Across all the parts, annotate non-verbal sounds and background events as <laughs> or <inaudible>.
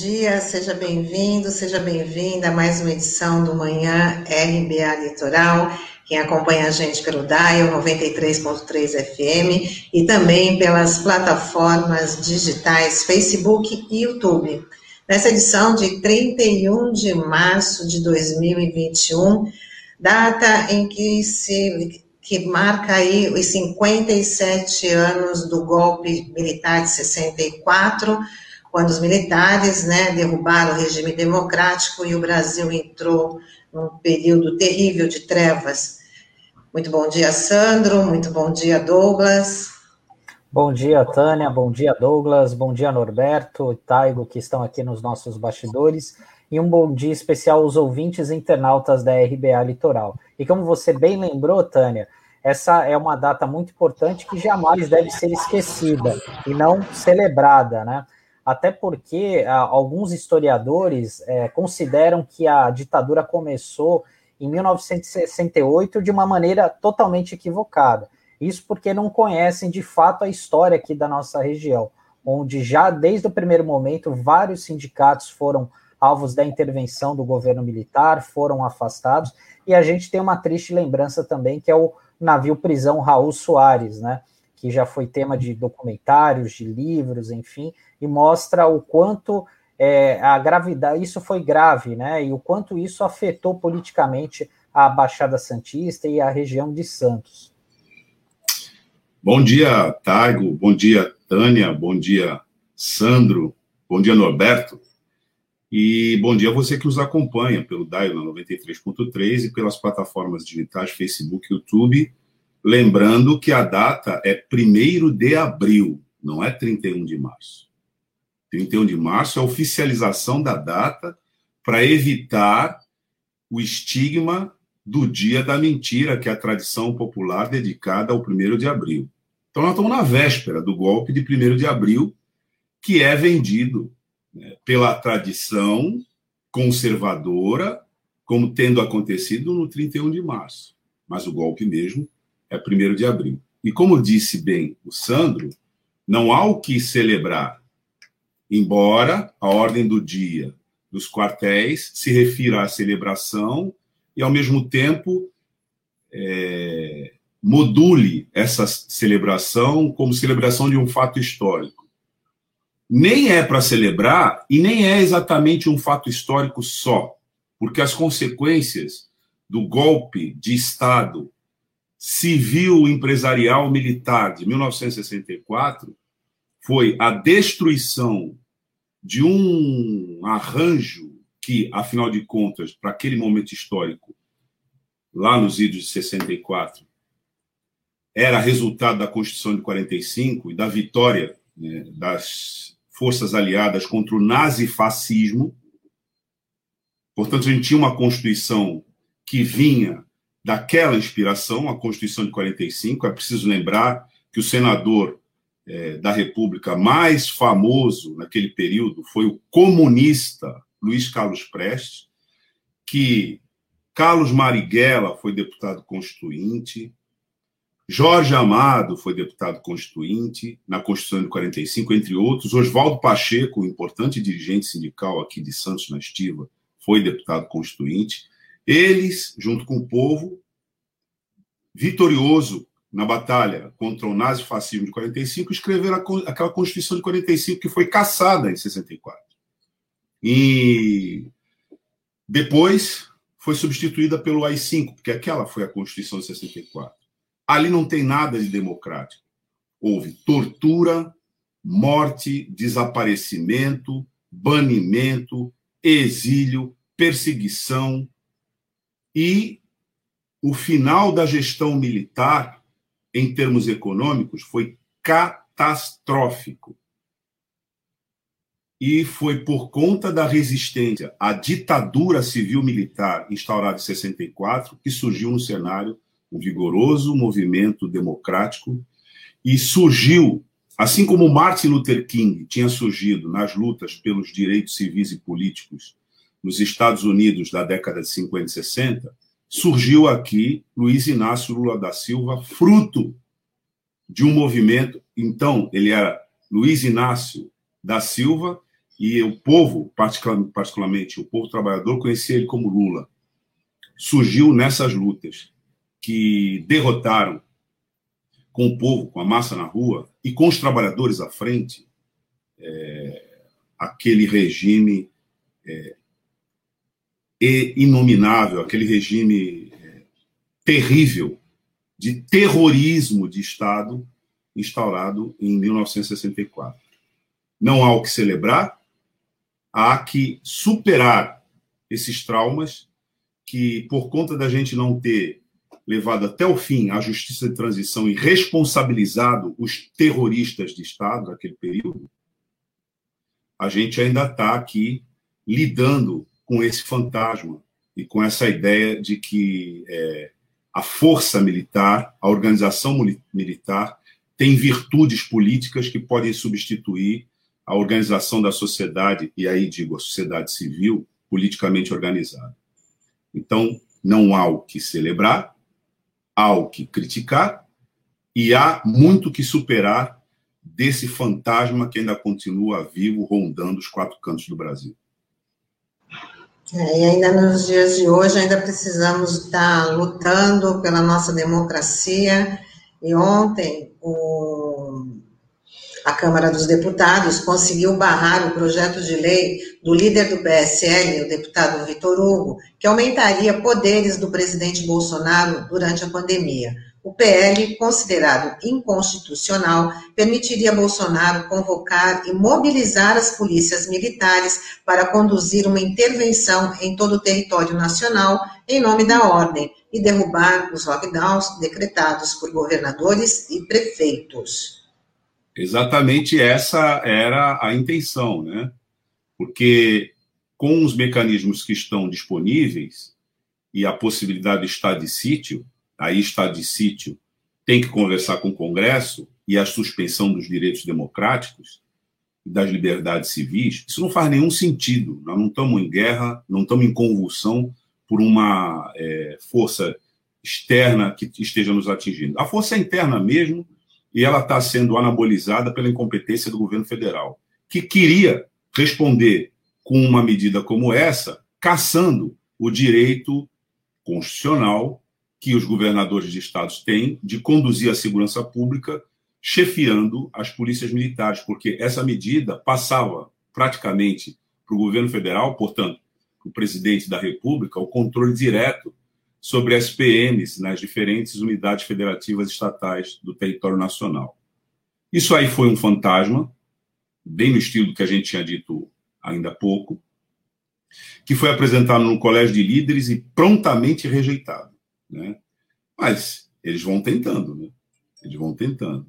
dia, seja bem-vindo, seja bem-vinda a mais uma edição do Manhã RBA Litoral. Quem acompanha a gente pelo DAIO 93.3 FM e também pelas plataformas digitais Facebook e YouTube. Nessa edição de 31 de março de 2021, data em que se que marca aí os 57 anos do golpe militar de 64, quando os militares né, derrubaram o regime democrático e o Brasil entrou num período terrível de trevas. Muito bom dia, Sandro. Muito bom dia, Douglas. Bom dia, Tânia. Bom dia, Douglas. Bom dia, Norberto e Taigo, que estão aqui nos nossos bastidores. E um bom dia especial aos ouvintes internautas da RBA Litoral. E como você bem lembrou, Tânia, essa é uma data muito importante que jamais deve ser esquecida e não celebrada, né? Até porque ah, alguns historiadores é, consideram que a ditadura começou em 1968 de uma maneira totalmente equivocada. Isso porque não conhecem de fato a história aqui da nossa região, onde já desde o primeiro momento vários sindicatos foram alvos da intervenção do governo militar, foram afastados, e a gente tem uma triste lembrança também, que é o navio prisão Raul Soares, né? Que já foi tema de documentários, de livros, enfim, e mostra o quanto é, a gravidade, isso foi grave, né? E o quanto isso afetou politicamente a Baixada Santista e a região de Santos. Bom dia, Taigo, bom dia, Tânia, bom dia, Sandro, bom dia, Norberto, e bom dia a você que nos acompanha pelo DAIO na 93.3 e pelas plataformas digitais Facebook YouTube Lembrando que a data é 1 de abril, não é 31 de março. 31 de março é a oficialização da data para evitar o estigma do dia da mentira, que é a tradição popular dedicada ao 1 de abril. Então, nós estamos na véspera do golpe de 1 de abril, que é vendido né, pela tradição conservadora, como tendo acontecido no 31 de março. Mas o golpe mesmo é 1 de abril. E como disse bem o Sandro, não há o que celebrar, embora a ordem do dia dos quartéis se refira à celebração e, ao mesmo tempo, é, module essa celebração como celebração de um fato histórico. Nem é para celebrar e nem é exatamente um fato histórico só, porque as consequências do golpe de Estado civil, empresarial, militar de 1964 foi a destruição de um arranjo que, afinal de contas, para aquele momento histórico, lá nos idos de 64, era resultado da Constituição de 45 e da vitória né, das forças aliadas contra o nazifascismo. Portanto, a gente tinha uma Constituição que vinha daquela inspiração, a Constituição de 45. É preciso lembrar que o senador é, da República mais famoso naquele período foi o comunista Luiz Carlos Prestes, que Carlos Marighella foi deputado constituinte, Jorge Amado foi deputado constituinte na Constituição de 45, entre outros. Oswaldo Pacheco, importante dirigente sindical aqui de Santos na Estiva, foi deputado constituinte. Eles, junto com o povo, vitorioso na batalha contra o nazifascismo de 45, escreveram aquela Constituição de 45 que foi caçada em 64. E depois foi substituída pelo AI-5, porque aquela foi a Constituição de 64. Ali não tem nada de democrático. Houve tortura, morte, desaparecimento, banimento, exílio, perseguição, e o final da gestão militar, em termos econômicos, foi catastrófico. E foi por conta da resistência à ditadura civil-militar instaurada em 64 que surgiu no cenário um vigoroso movimento democrático e surgiu, assim como Martin Luther King tinha surgido nas lutas pelos direitos civis e políticos nos Estados Unidos da década de 50 e 60, surgiu aqui Luiz Inácio Lula da Silva, fruto de um movimento. Então, ele era Luiz Inácio da Silva e o povo, particularmente o povo trabalhador, conhecia ele como Lula. Surgiu nessas lutas que derrotaram com o povo, com a massa na rua e com os trabalhadores à frente, é, aquele regime é, inominável, aquele regime é, terrível de terrorismo de Estado instaurado em 1964. Não há o que celebrar, há que superar esses traumas que, por conta da gente não ter levado até o fim a justiça de transição e responsabilizado os terroristas de Estado naquele período, a gente ainda está aqui lidando com esse fantasma e com essa ideia de que é, a força militar, a organização militar, tem virtudes políticas que podem substituir a organização da sociedade, e aí digo a sociedade civil, politicamente organizada. Então, não há o que celebrar, há o que criticar, e há muito que superar desse fantasma que ainda continua vivo, rondando os quatro cantos do Brasil. É, e ainda nos dias de hoje, ainda precisamos estar lutando pela nossa democracia. E ontem, o, a Câmara dos Deputados conseguiu barrar o projeto de lei do líder do PSL, o deputado Vitor Hugo, que aumentaria poderes do presidente Bolsonaro durante a pandemia. O PL, considerado inconstitucional, permitiria Bolsonaro convocar e mobilizar as polícias militares para conduzir uma intervenção em todo o território nacional em nome da ordem e derrubar os lockdowns decretados por governadores e prefeitos. Exatamente essa era a intenção, né? Porque com os mecanismos que estão disponíveis e a possibilidade do estado de sítio, aí está de sítio, tem que conversar com o Congresso e a suspensão dos direitos democráticos e das liberdades civis, isso não faz nenhum sentido. Nós não estamos em guerra, não estamos em convulsão por uma é, força externa que esteja nos atingindo. A força é interna mesmo, e ela está sendo anabolizada pela incompetência do governo federal, que queria responder com uma medida como essa, caçando o direito constitucional que os governadores de estados têm de conduzir a segurança pública chefiando as polícias militares, porque essa medida passava praticamente para o governo federal, portanto, o presidente da República, o controle direto sobre as PMs nas diferentes unidades federativas estatais do território nacional. Isso aí foi um fantasma, bem no estilo que a gente tinha dito ainda há pouco, que foi apresentado no colégio de líderes e prontamente rejeitado. Né? Mas eles vão tentando, né? Eles vão tentando.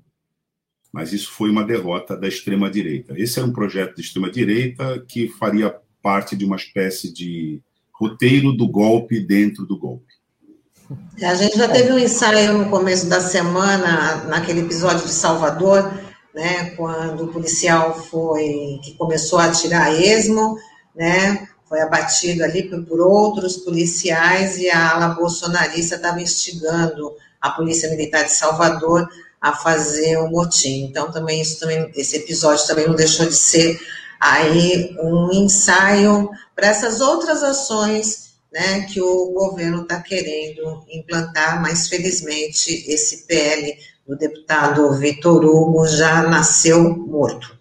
Mas isso foi uma derrota da extrema-direita. Esse era um projeto de extrema-direita que faria parte de uma espécie de roteiro do golpe dentro do golpe. A gente já teve um ensaio no começo da semana, naquele episódio de Salvador, né, quando o policial foi que começou a atirar esmo, né, foi abatido ali por, outros policiais e a ala bolsonarista estava instigando a Polícia Militar de Salvador a fazer o motim. Então, também isso também, esse episódio também não deixou de ser aí um ensaio para essas outras ações né, que o governo está querendo implantar, mas felizmente esse PL do deputado Vitor Hugo já nasceu morto.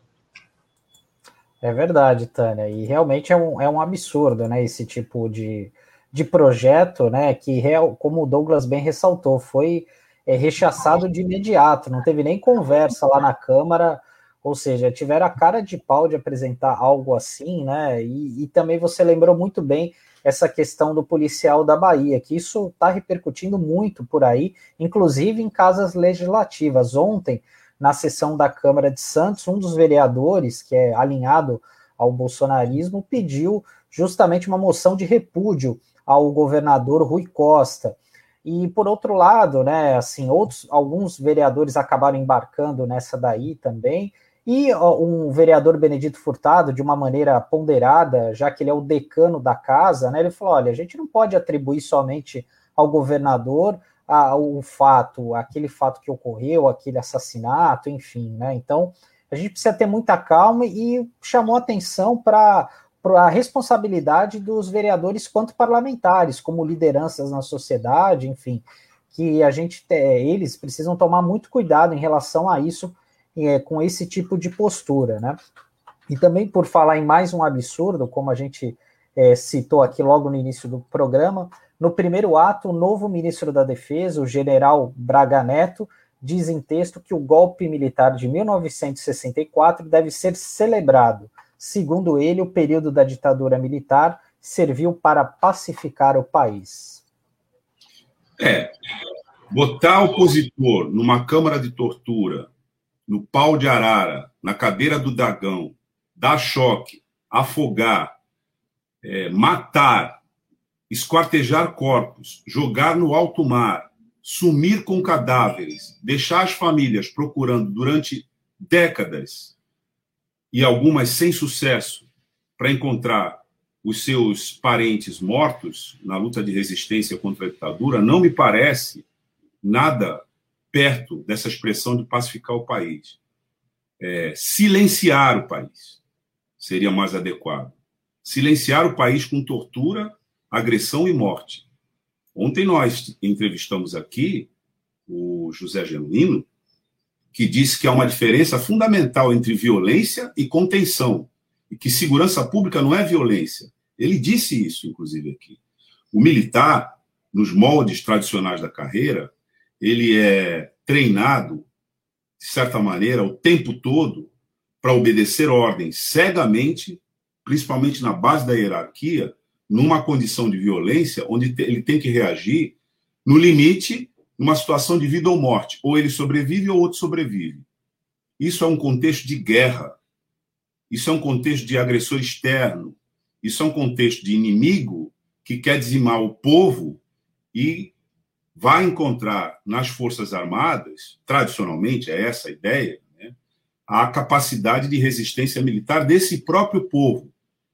É verdade, Tânia, e realmente é um, é um absurdo, né, esse tipo de, de projeto, né, que, real, como o Douglas bem ressaltou, foi é, rechaçado de imediato, não teve nem conversa lá na Câmara, ou seja, tiveram a cara de pau de apresentar algo assim, né, e, e também você lembrou muito bem essa questão do policial da Bahia, que isso está repercutindo muito por aí, inclusive em casas legislativas. Ontem, na sessão da Câmara de Santos, um dos vereadores, que é alinhado ao bolsonarismo, pediu justamente uma moção de repúdio ao governador Rui Costa. E por outro lado, né, assim, outros alguns vereadores acabaram embarcando nessa daí também. E um vereador Benedito Furtado, de uma maneira ponderada, já que ele é o decano da casa, né, ele falou: olha, a gente não pode atribuir somente ao governador o fato, aquele fato que ocorreu, aquele assassinato, enfim, né? Então, a gente precisa ter muita calma e chamou atenção para a responsabilidade dos vereadores quanto parlamentares, como lideranças na sociedade, enfim, que a gente eles precisam tomar muito cuidado em relação a isso, é, com esse tipo de postura, né? E também por falar em mais um absurdo, como a gente é, citou aqui logo no início do programa, no primeiro ato, o novo ministro da Defesa, o general Braga Neto, diz em texto que o golpe militar de 1964 deve ser celebrado. Segundo ele, o período da ditadura militar serviu para pacificar o país. É, botar opositor numa câmara de tortura, no pau de arara, na cadeira do dragão, dar choque, afogar, é, matar, esquartejar corpos, jogar no alto mar, sumir com cadáveres, deixar as famílias procurando durante décadas e algumas sem sucesso para encontrar os seus parentes mortos na luta de resistência contra a ditadura, não me parece nada perto dessa expressão de pacificar o país. É, silenciar o país seria mais adequado. Silenciar o país com tortura, agressão e morte. Ontem nós entrevistamos aqui o José Genuíno, que disse que há uma diferença fundamental entre violência e contenção, e que segurança pública não é violência. Ele disse isso, inclusive, aqui. O militar, nos moldes tradicionais da carreira, ele é treinado, de certa maneira, o tempo todo para obedecer ordens cegamente, principalmente na base da hierarquia, numa condição de violência, onde ele tem que reagir no limite, numa situação de vida ou morte. Ou ele sobrevive ou outro sobrevive. Isso é um contexto de guerra. Isso é um contexto de agressor externo. Isso é um contexto de inimigo que quer dizimar o povo e vai encontrar nas Forças Armadas, tradicionalmente é essa a ideia, a capacidade de resistência militar desse próprio povo.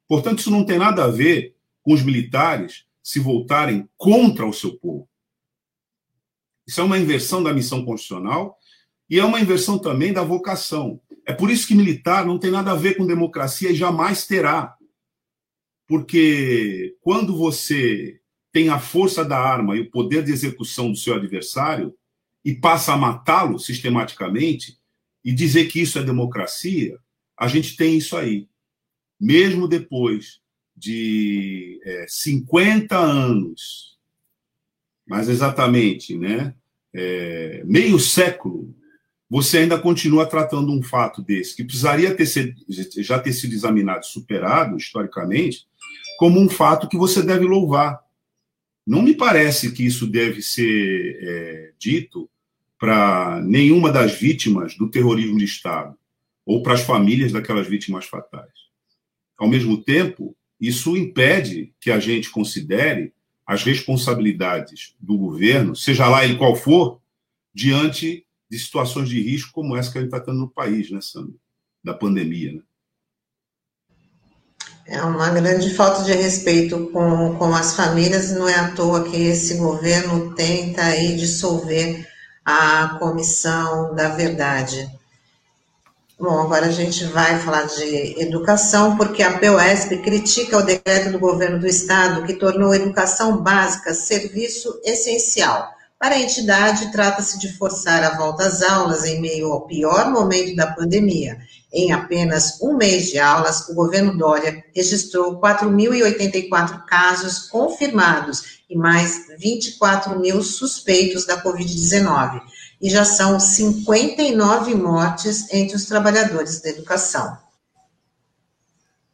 Portanto, isso não tem nada a ver com os militares se voltarem contra o seu povo. Isso é uma inversão da missão constitucional e é uma inversão também da vocação. É por isso que militar não tem nada a ver com democracia e jamais terá. Porque quando você tem a força da arma e o poder de execução do seu adversário e passa a matá-lo sistematicamente, e dizer que isso é democracia, a gente tem isso aí. Mesmo depois de é, 50 anos, mais exatamente, né, é, meio século, você ainda continua tratando um fato desse, que precisaria ter sido, já ter sido examinado, superado historicamente, como um fato que você deve louvar. Não me parece que isso deve ser é, dito para nenhuma das vítimas do terrorismo de Estado ou para as famílias daquelas vítimas fatais. Ao mesmo tempo, isso impede que a gente considere as responsabilidades do governo, seja lá ele qual for, diante de situações de risco como essa que a gente está tendo no país, né, Sandro? Da pandemia, né? É uma grande falta de respeito com, com as famílias, não é à toa que esse governo tenta aí dissolver a Comissão da Verdade. Bom, agora a gente vai falar de educação, porque a POSP critica o decreto do governo do estado que tornou a educação básica serviço essencial. Para a entidade, trata-se de forçar a volta às aulas em meio ao pior momento da pandemia. Em apenas um mês de aulas, o governo Dória registrou 4.084 casos confirmados e mais 24 mil suspeitos da Covid-19. E já são 59 mortes entre os trabalhadores da educação.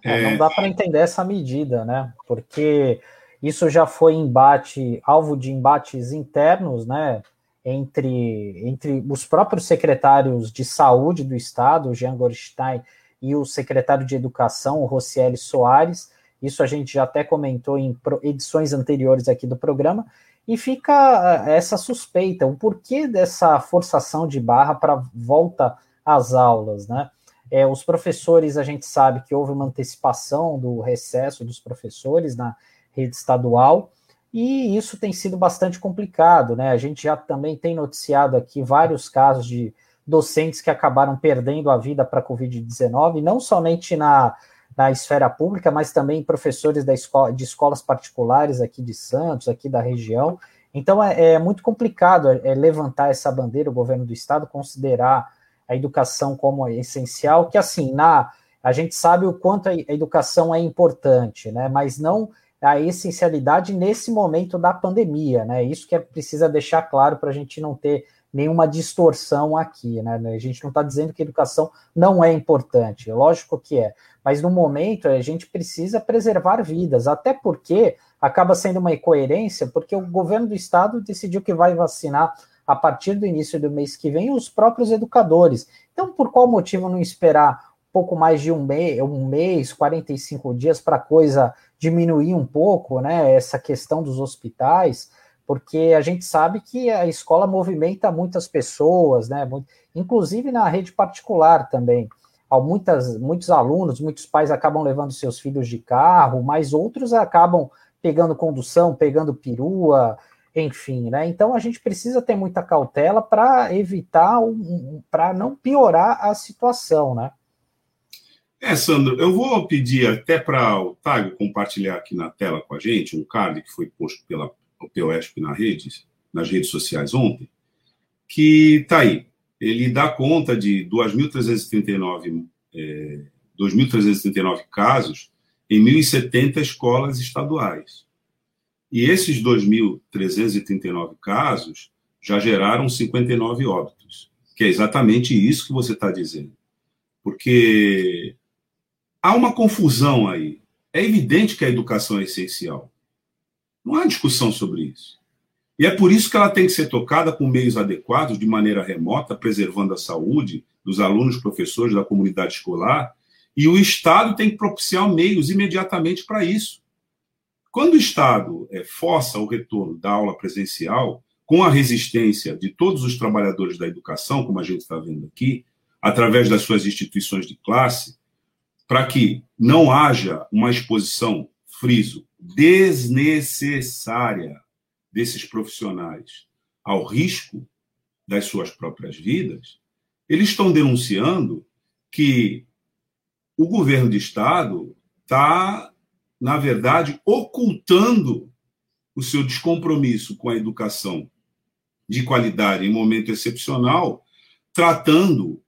É, não dá para entender essa medida, né? Porque isso já foi embate, alvo de embates internos, né? Entre, entre os próprios secretários de saúde do estado, Jean Gorstein, e o secretário de educação, o Rocieli Soares, isso a gente já até comentou em edições anteriores aqui do programa. E fica eh, essa suspeita, o porquê dessa forçação de barra para volta às aulas, né? É, os professores, a gente sabe que houve uma antecipação do recesso dos professores na rede estadual, e isso tem sido bastante complicado, né? A gente já também tem noticiado aqui vários casos de docentes que acabaram perdendo a vida para a Covid-19, não somente na, na esfera pública, mas também professores da escola, de escolas particulares aqui de Santos, aqui da região. Então é, é muito complicado é, levantar essa bandeira, o governo do estado considerar a educação como essencial, que assim, na a gente sabe o quanto a educação é importante, né? Mas não a essencialidade nesse momento da pandemia, né? Isso que é, precisa deixar claro para a gente não ter nenhuma distorção aqui, né? A gente não está dizendo que educação não é importante, lógico que é, mas no momento a gente precisa preservar vidas, até porque acaba sendo uma incoerência, porque o governo do estado decidiu que vai vacinar a partir do início do mês que vem os próprios educadores. Então, por qual motivo não esperar pouco mais de um, mês, um mês 45 dias para a coisa diminuir um pouco, né? Essa questão dos hospitais, porque a gente sabe que a escola movimenta muitas pessoas, né? Inclusive na rede particular também. Há muitas, muitos alunos, muitos pais acabam levando seus filhos de carro, mas outros acabam pegando condução, pegando perua, enfim, né? Então a gente precisa ter muita cautela para evitar, um, para não piorar a situação, né? É, Sandro, eu vou pedir até para o Tago compartilhar aqui na tela com a gente um card que foi posto pela POSP na rede, nas redes sociais ontem, que está aí. Ele dá conta de 2.339 é, 2.339 casos em 1.070 escolas estaduais. E esses 2.339 casos já geraram 59 óbitos, que é exatamente isso que você está dizendo. Porque há uma confusão aí. É evidente que a educação é essencial. Não há discussão sobre isso. E é por isso que ela tem que ser tocada com meios adequados, de maneira remota, preservando a saúde dos alunos, professores, da comunidade escolar. E o Estado tem que propiciar meios imediatamente para isso. Quando o Estado é, força o retorno da aula presencial, com a resistência de todos os trabalhadores da educação, como a gente está vendo aqui, através das suas instituições de classe, para que não haja uma exposição, friso, desnecessária desses profissionais ao risco das suas próprias vidas, eles estão denunciando que o governo de Estado está na verdade, ocultando o seu descompromisso com a educação de qualidade em momento excepcional, tratando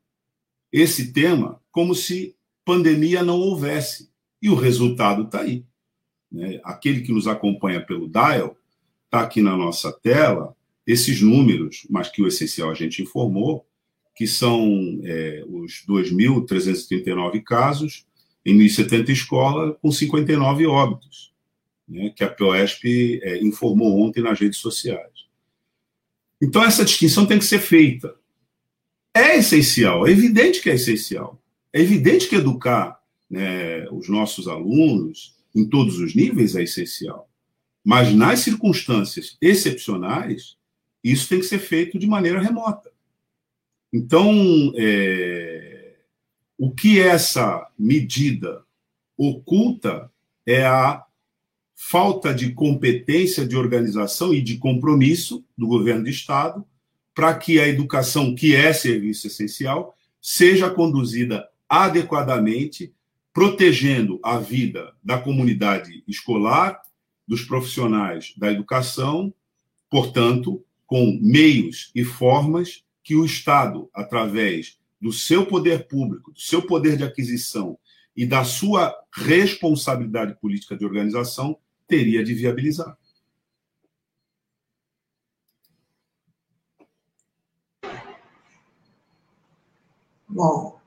esse tema como se pandemia não houvesse. E o resultado está aí. Né? Aquele que nos acompanha pelo Dial, está aqui na nossa tela, esses números, mas que o essencial a gente informou, que são é, os 2.339 casos em 1.070 escolas, com 59 óbitos, né, que a POSP é, informou ontem nas redes sociais. Então, essa distinção tem que ser feita. É essencial, é evidente que é essencial. É evidente que educar né, os nossos alunos em todos os níveis é essencial. Mas nas circunstâncias excepcionais, isso tem que ser feito de maneira remota. Então, é, o que essa medida oculta é a falta de competência de organização e de compromisso do governo do Estado para que a educação, que é serviço essencial, seja conduzida adequadamente, protegendo a vida da comunidade escolar, dos profissionais da educação, portanto, com meios e formas que o Estado, através do seu poder público, do seu poder de aquisição e da sua responsabilidade política de organização, teria de viabilizar. Bom,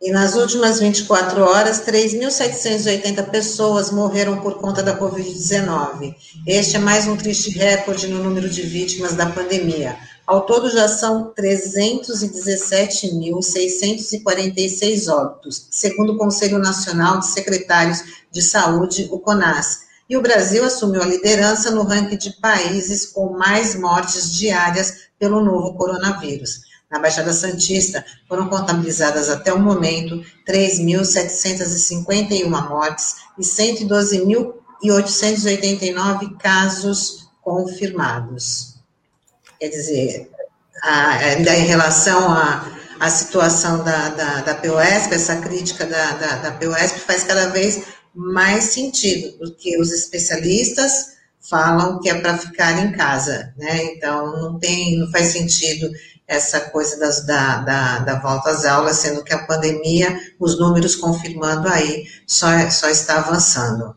e nas últimas 24 horas, 3.780 pessoas morreram por conta da Covid-19. Este é mais um triste recorde no número de vítimas da pandemia. Ao todo, já são 317.646 óbitos, segundo o Conselho Nacional de Secretários de Saúde, o CONAS. E o Brasil assumiu a liderança no ranking de países com mais mortes diárias pelo novo coronavírus. Na Baixada Santista, foram contabilizadas até o momento 3.751 mortes e 112.889 casos confirmados. Quer dizer, ainda em relação à a, situação da, da, da POSP, essa crítica da, da, da POSP faz cada vez mais sentido, porque os especialistas falam que é para ficar em casa, né? Então não tem, não faz sentido essa coisa das, da, da, da, volta às aulas, sendo que a pandemia, os números confirmando aí, só, só está avançando.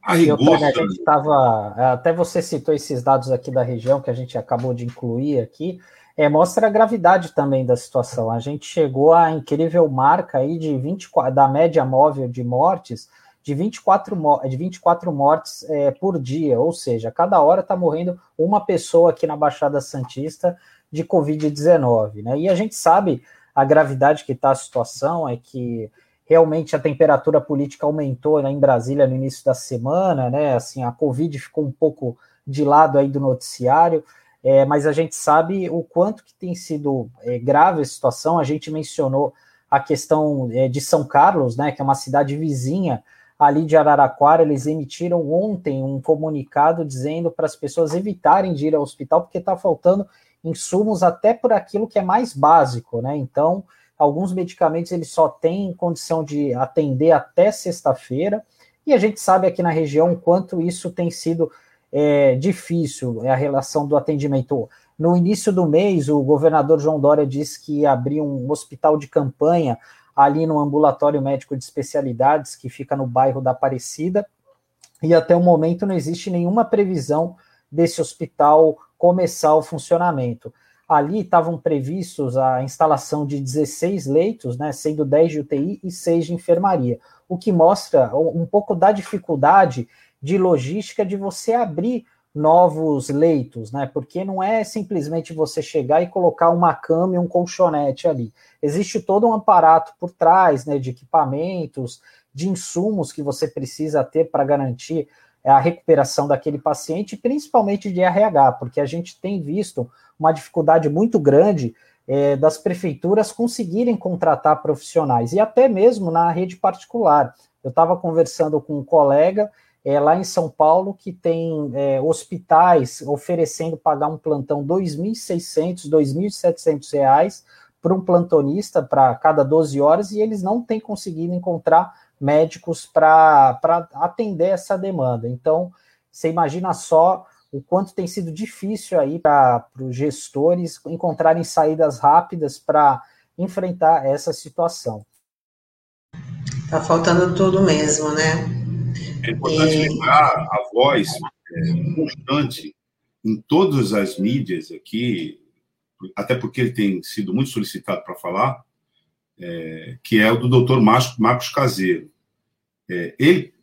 A rigor, eu, a gente estava, até você citou esses dados aqui da região que a gente acabou de incluir aqui, é, mostra a gravidade também da situação. A gente chegou à incrível marca aí de 24, da média móvel de mortes de 24, de 24 mortes é, por dia, ou seja, cada hora está morrendo uma pessoa aqui na Baixada Santista de Covid-19. Né? E a gente sabe a gravidade que está a situação, é que realmente a temperatura política aumentou né, em Brasília no início da semana, né? Assim, a Covid ficou um pouco de lado aí do noticiário, é, mas a gente sabe o quanto que tem sido é, grave a situação. A gente mencionou a questão é, de São Carlos, né, que é uma cidade vizinha ali de Araraquara, eles emitiram ontem um comunicado dizendo para as pessoas evitarem de ir ao hospital, porque está faltando insumos até por aquilo que é mais básico, né? Então, alguns medicamentos eles só têm condição de atender até sexta-feira, e a gente sabe aqui na região quanto isso tem sido é, difícil, é a relação do atendimento. No início do mês, o governador João Dória disse que ia abrir um hospital de campanha ali no ambulatório médico de especialidades que fica no bairro da Aparecida, e até o momento não existe nenhuma previsão desse hospital começar o funcionamento. Ali estavam previstos a instalação de 16 leitos, né, sendo 10 de UTI e 6 de enfermaria, o que mostra um pouco da dificuldade de logística de você abrir novos leitos, né? Porque não é simplesmente você chegar e colocar uma cama e um colchonete ali. Existe todo um aparato por trás, né, de equipamentos, de insumos que você precisa ter para garantir a recuperação daquele paciente, principalmente de RH, porque a gente tem visto uma dificuldade muito grande é, das prefeituras conseguirem contratar profissionais, e até mesmo na rede particular. Eu estava conversando com um colega é, lá em São Paulo, que tem é, hospitais oferecendo pagar um plantão R$ 2.600, R$ 2.700 para um plantonista para cada 12 horas e eles não têm conseguido encontrar médicos para atender essa demanda. Então, você imagina só o quanto tem sido difícil aí para os gestores encontrarem saídas rápidas para enfrentar essa situação. Está faltando tudo mesmo, né? É importante é... lembrar a voz é, constante em todas as mídias aqui, até porque ele tem sido muito solicitado para falar, é, que é o do doutor Marcos Caseiro. É, ele,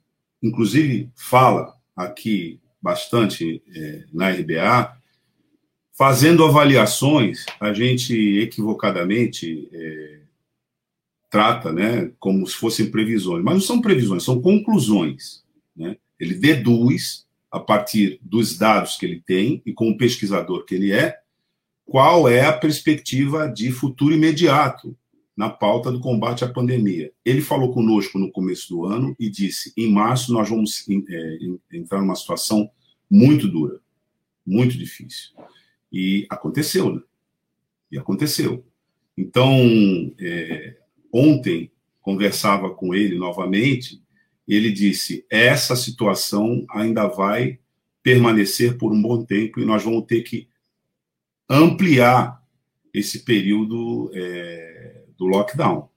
inclusive, fala aqui bastante é, na RBA, fazendo avaliações, a gente equivocadamente é, trata né, como se fossem previsões, mas não são previsões, são conclusões. Né? Ele deduz, a partir dos dados que ele tem e como pesquisador que ele é, qual é a perspectiva de futuro imediato na pauta do combate à pandemia. Ele falou conosco no começo do ano e disse: em março nós vamos é, entrar numa situação muito dura, muito difícil. E aconteceu, né? E aconteceu. Então, é, ontem conversava com ele novamente ele disse: essa situação ainda vai permanecer por um bom tempo e nós vamos ter que ampliar esse período é, do lockdown.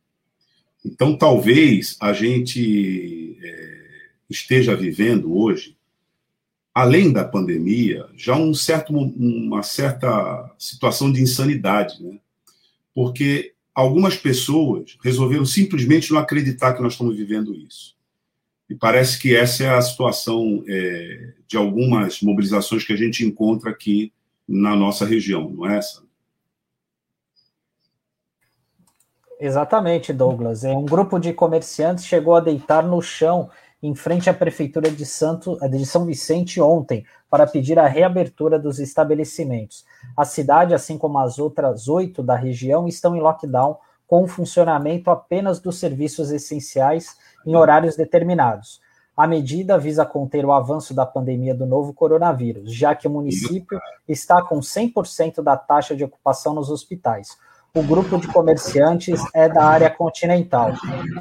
Então, talvez a gente é, esteja vivendo hoje, além da pandemia, já um certo, uma certa situação de insanidade, né? Porque algumas pessoas resolveram simplesmente não acreditar que nós estamos vivendo isso. E parece que essa é a situação é, de algumas mobilizações que a gente encontra aqui na nossa região, não é essa? Exatamente, Douglas. É um grupo de comerciantes chegou a deitar no chão em frente à prefeitura de, Santo, de São Vicente ontem para pedir a reabertura dos estabelecimentos. A cidade, assim como as outras oito da região, estão em lockdown com o funcionamento apenas dos serviços essenciais em horários determinados. A medida visa conter o avanço da pandemia do novo coronavírus, já que o município está com 100% da taxa de ocupação nos hospitais. O grupo de comerciantes é da área continental.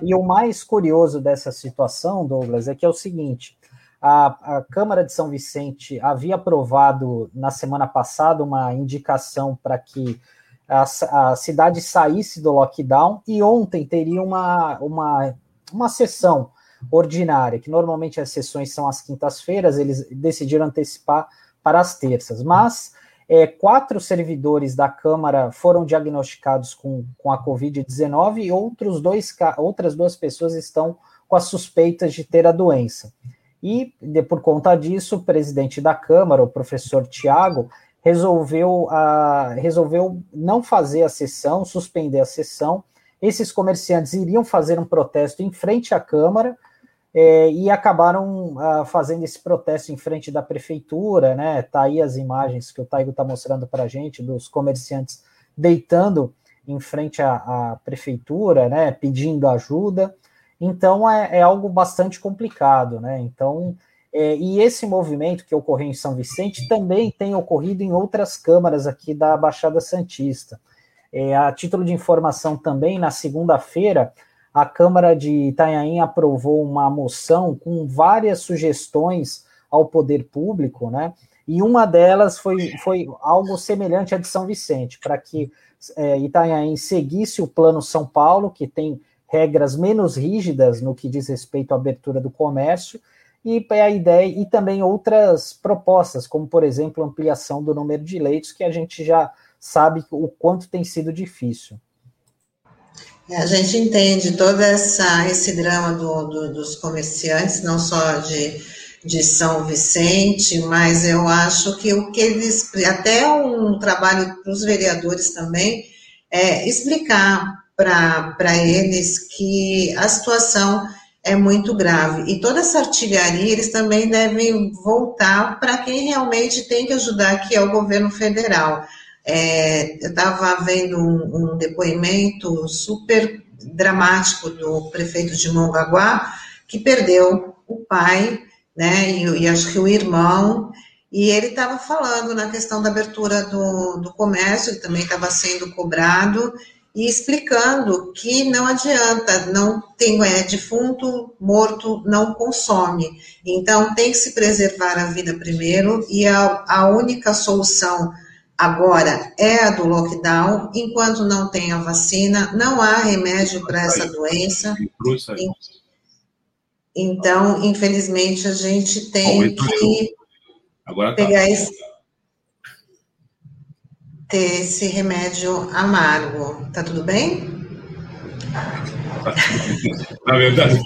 E o mais curioso dessa situação, Douglas, é que é o seguinte: a, a Câmara de São Vicente havia aprovado na semana passada uma indicação para que a, a, cidade saísse do lockdown e ontem teria uma, uma, uma sessão ordinária, que normalmente as sessões são às quintas-feiras, eles decidiram antecipar para as terças, mas é, quatro servidores da Câmara foram diagnosticados com, com a Covid-19 e outros dois, outras duas pessoas estão com as suspeitas de ter a doença. E, de, por conta disso, o presidente da Câmara, o professor Tiago, resolveu, resolveu não fazer a sessão, suspender a sessão. Esses comerciantes iriam fazer um protesto em frente à Câmara, é, e acabaram uh, fazendo esse protesto em frente da prefeitura, né? Tá aí as imagens que o Taigo está mostrando para a gente dos comerciantes deitando em frente à, à, prefeitura, né? Pedindo ajuda. Então é, é algo bastante complicado, né? Então é, e esse movimento que ocorreu em São Vicente também tem ocorrido em outras câmaras aqui da Baixada Santista. É, a título de informação também, na segunda-feira, a Câmara de Itanhaém aprovou uma moção com várias sugestões ao poder público, né? E uma delas foi, foi algo semelhante à de São Vicente, para que é, Itanhaém seguisse o Plano São Paulo, que tem regras menos rígidas no que diz respeito à abertura do comércio, e a ideia e também outras propostas, como por exemplo ampliação do número de leitos, que a gente já sabe o quanto tem sido difícil. É, a gente entende todo essa, esse drama do, do, dos comerciantes, não só de, de São Vicente, mas eu acho que o que eles, até um trabalho para os vereadores também, é explicar para eles que a situação é muito grave. E toda essa artilharia, eles também devem voltar para quem realmente tem que ajudar, que é o governo federal. É, eu estava vendo um, um, depoimento super dramático do prefeito de Mongaguá, que perdeu o pai, né, e, e acho que o irmão, e ele estava falando na questão da abertura do, do comércio, ele também estava sendo cobrado, e explicando que não adianta, não tem é, defunto, morto, não consome. Então, tem que se preservar a vida primeiro, e a, a única solução agora é a do lockdown, enquanto não tem a vacina, não há remédio para essa doença. Então, infelizmente, a gente tem que tá. pegar esse, ter esse remédio amargo. Tá tudo bem? <laughs> Na verdade,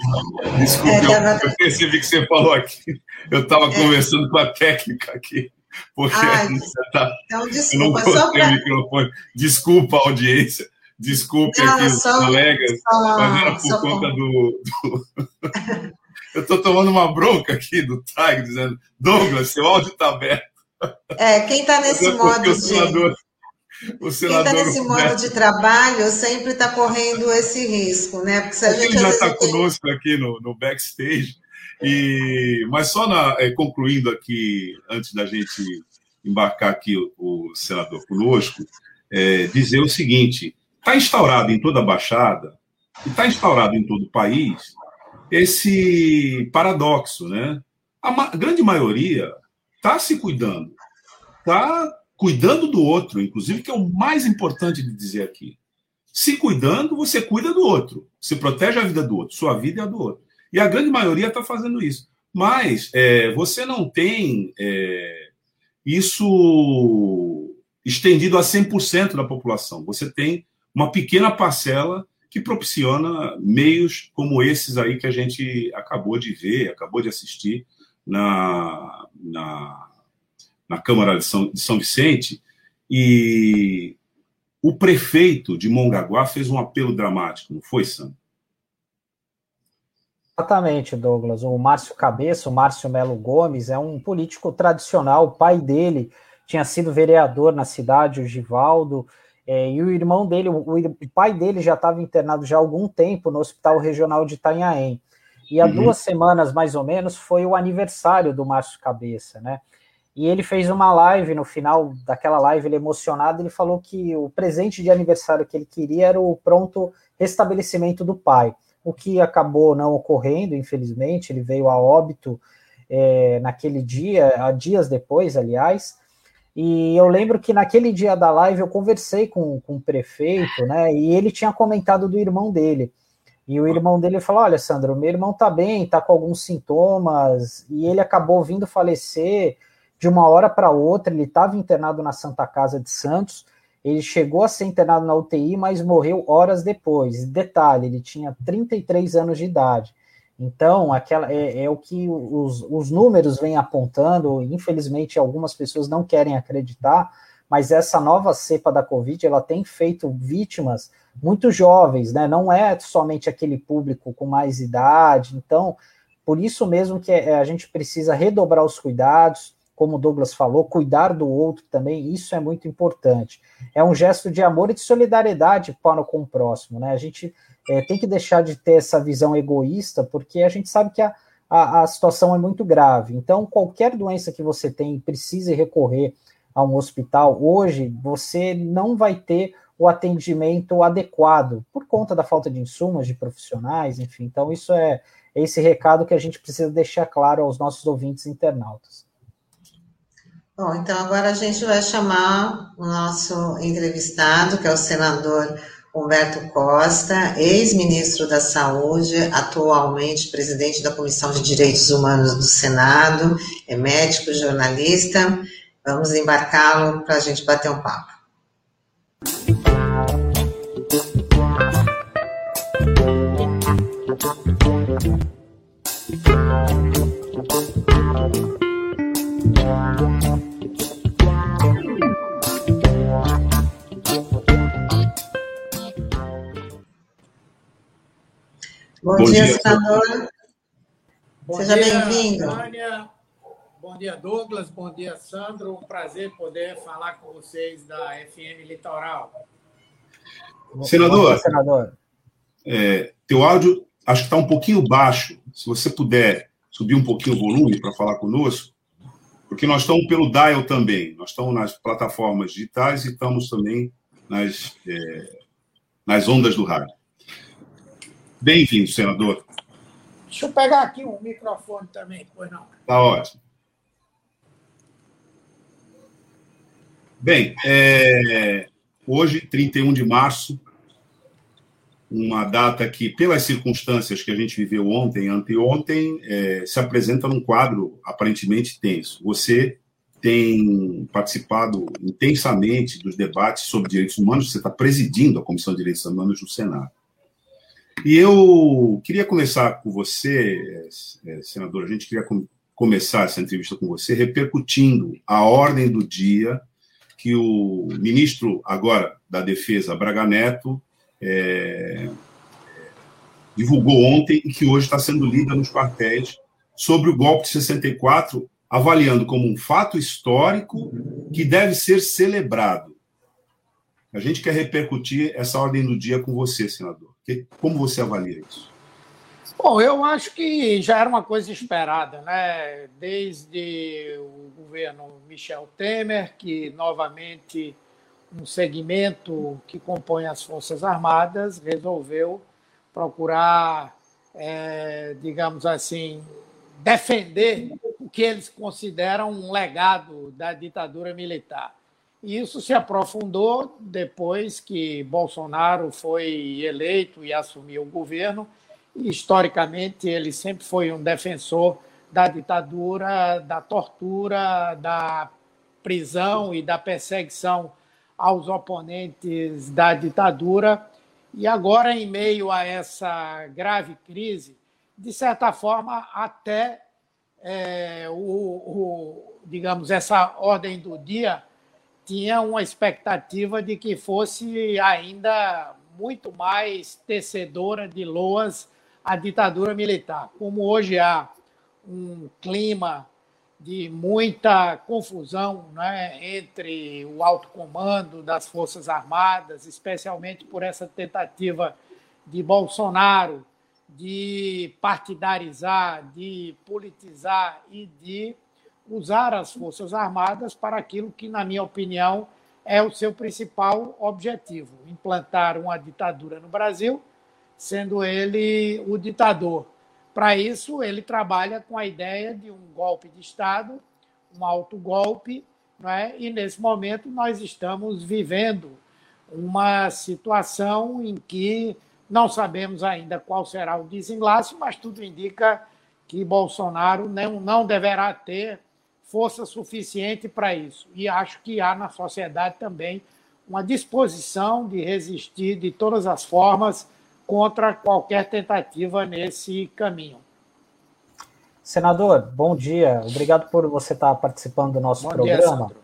desculpa, é, tava... eu percebi que você falou aqui. Eu estava é. conversando com a técnica aqui. <laughs> Porque <laughs> Ai, tá, então, desculpa, eu não pra... microfone. Desculpa, audiência. Desculpe não, aqui os colegas, só, mas era por conta do. do... <laughs> eu estou tomando uma bronca aqui do Tiger, dizendo: Douglas, seu áudio está aberto. É, quem está nesse modo de. Senador, o senador quem está nesse modo de trabalho sempre está correndo esse risco, né? Porque se a gente. Ele já está conosco aqui no, no backstage e, mas só na, é, concluindo aqui, antes da gente embarcar aqui o, o senador conosco, é, dizer o seguinte: está instaurado em toda a Baixada, e está instaurado em todo o país, esse paradoxo, né? A, ma grande maioria está se cuidando, está cuidando do outro, inclusive, que é o mais importante de dizer aqui. Se cuidando, você cuida do outro, se protege a vida do outro, sua vida é a do outro. E a grande maioria está fazendo isso. Mas é, você não tem é, isso estendido a 100% da população. Você tem uma pequena parcela que propiciona meios como esses aí que a gente acabou de ver, acabou de assistir na, na, na Câmara de São, de São Vicente. E o prefeito de Mongaguá fez um apelo dramático, não foi, Sam? Exatamente, Douglas. O Márcio Cabeça, o Márcio Melo Gomes, é um político tradicional. O pai dele tinha sido vereador na cidade, o Givaldo, é, e o irmão dele, o, o pai dele já estava internado já há algum tempo no Hospital Regional de Itanhaém. E há uhum. duas semanas, mais ou menos, foi o aniversário do Márcio Cabeça, né? E ele fez uma live, no final daquela live, ele emocionado, ele falou que o presente de aniversário que ele queria era o pronto restabelecimento do pai, o que acabou não ocorrendo, infelizmente, ele veio a óbito é, naquele dia, dias depois, aliás, e eu lembro que naquele dia da live eu conversei com, com o prefeito, né, e ele tinha comentado do irmão dele, e o irmão dele falou: Olha, Sandro, meu irmão tá bem, tá com alguns sintomas, e ele acabou vindo falecer de uma hora para outra, ele estava internado na Santa Casa de Santos, ele chegou a ser internado na UTI, mas morreu horas depois. Detalhe, ele tinha 33 anos de idade. Então, aquela é, é o que os, os números vêm apontando, infelizmente algumas pessoas não querem acreditar, mas essa nova cepa da Covid, ela tem feito vítimas muito jovens, né? Não é somente aquele público com mais idade. Então, por isso mesmo que é, a gente precisa redobrar os cuidados, como o Douglas falou, cuidar do outro também, isso é muito importante. É um gesto de amor e de solidariedade para com o próximo, né? A gente é, tem que deixar de ter essa visão egoísta, porque a gente sabe que a, a, a situação é muito grave. Então, qualquer doença que você tem e precise recorrer a um hospital, hoje você não vai ter o atendimento adequado por conta da falta de insumos, de profissionais, enfim. Então, isso é esse recado que a gente precisa deixar claro aos nossos ouvintes internautas. Bom, então agora a gente vai chamar o nosso entrevistado, que é o senador Humberto Costa, ex-ministro da Saúde, atualmente presidente da Comissão de Direitos Humanos do Senado, é médico, jornalista. Vamos embarcá-lo para a gente bater um papo. Bom, Bom dia, dia, senador. Bom Seja bem-vindo. Bom dia, Douglas. Bom dia, Sandro. Um prazer poder falar com vocês da FM Litoral. Senador, dia, senador. É, teu áudio acho que está um pouquinho baixo. Se você puder subir um pouquinho o volume para falar conosco, porque nós estamos pelo Dial também. Nós estamos nas plataformas digitais e estamos também nas, é, nas ondas do rádio. Bem-vindo, senador. Deixa eu pegar aqui um microfone também, pois não. Tá ótimo. Bem, é, hoje, 31 de março, uma data que, pelas circunstâncias que a gente viveu ontem anteontem, é, se apresenta num quadro aparentemente tenso. Você tem participado intensamente dos debates sobre direitos humanos, você está presidindo a Comissão de Direitos Humanos do Senado. E eu queria começar com você, é, senador, a gente queria com, começar essa entrevista com você repercutindo a ordem do dia que o ministro agora da Defesa, Braga Neto, é, divulgou ontem e que hoje está sendo lida nos quartéis sobre o golpe de 64, avaliando como um fato histórico que deve ser celebrado. A gente quer repercutir essa ordem do dia com você, senador. Como você avalia isso? Bom, eu acho que já era uma coisa esperada, né? Desde o governo Michel Temer, que novamente um segmento que compõe as Forças Armadas resolveu procurar, é, digamos assim, defender o que eles consideram um legado da ditadura militar. Isso se aprofundou depois que Bolsonaro foi eleito e assumiu o governo. E, historicamente, ele sempre foi um defensor da ditadura, da tortura, da prisão e da perseguição aos oponentes da ditadura. E agora, em meio a essa grave crise, de certa forma, até é, o, o, digamos, essa ordem do dia tinha uma expectativa de que fosse ainda muito mais tecedora de loas a ditadura militar. Como hoje há um clima de muita confusão né, entre o alto comando das Forças Armadas, especialmente por essa tentativa de Bolsonaro de partidarizar, de politizar e de usar as Forças Armadas para aquilo que, na minha opinião, é o seu principal objetivo: implantar uma ditadura no Brasil, sendo ele o ditador. Para isso, ele trabalha com a ideia de um golpe de Estado, um autogolpe, não é? e nesse momento nós estamos vivendo uma situação em que não sabemos ainda qual será o desenlace, mas tudo indica que Bolsonaro não, não deverá ter força suficiente para isso. E acho que há na sociedade também uma disposição de resistir de todas as formas contra qualquer tentativa nesse caminho. Senador, bom dia. Obrigado por você estar participando do nosso bom programa. Dia,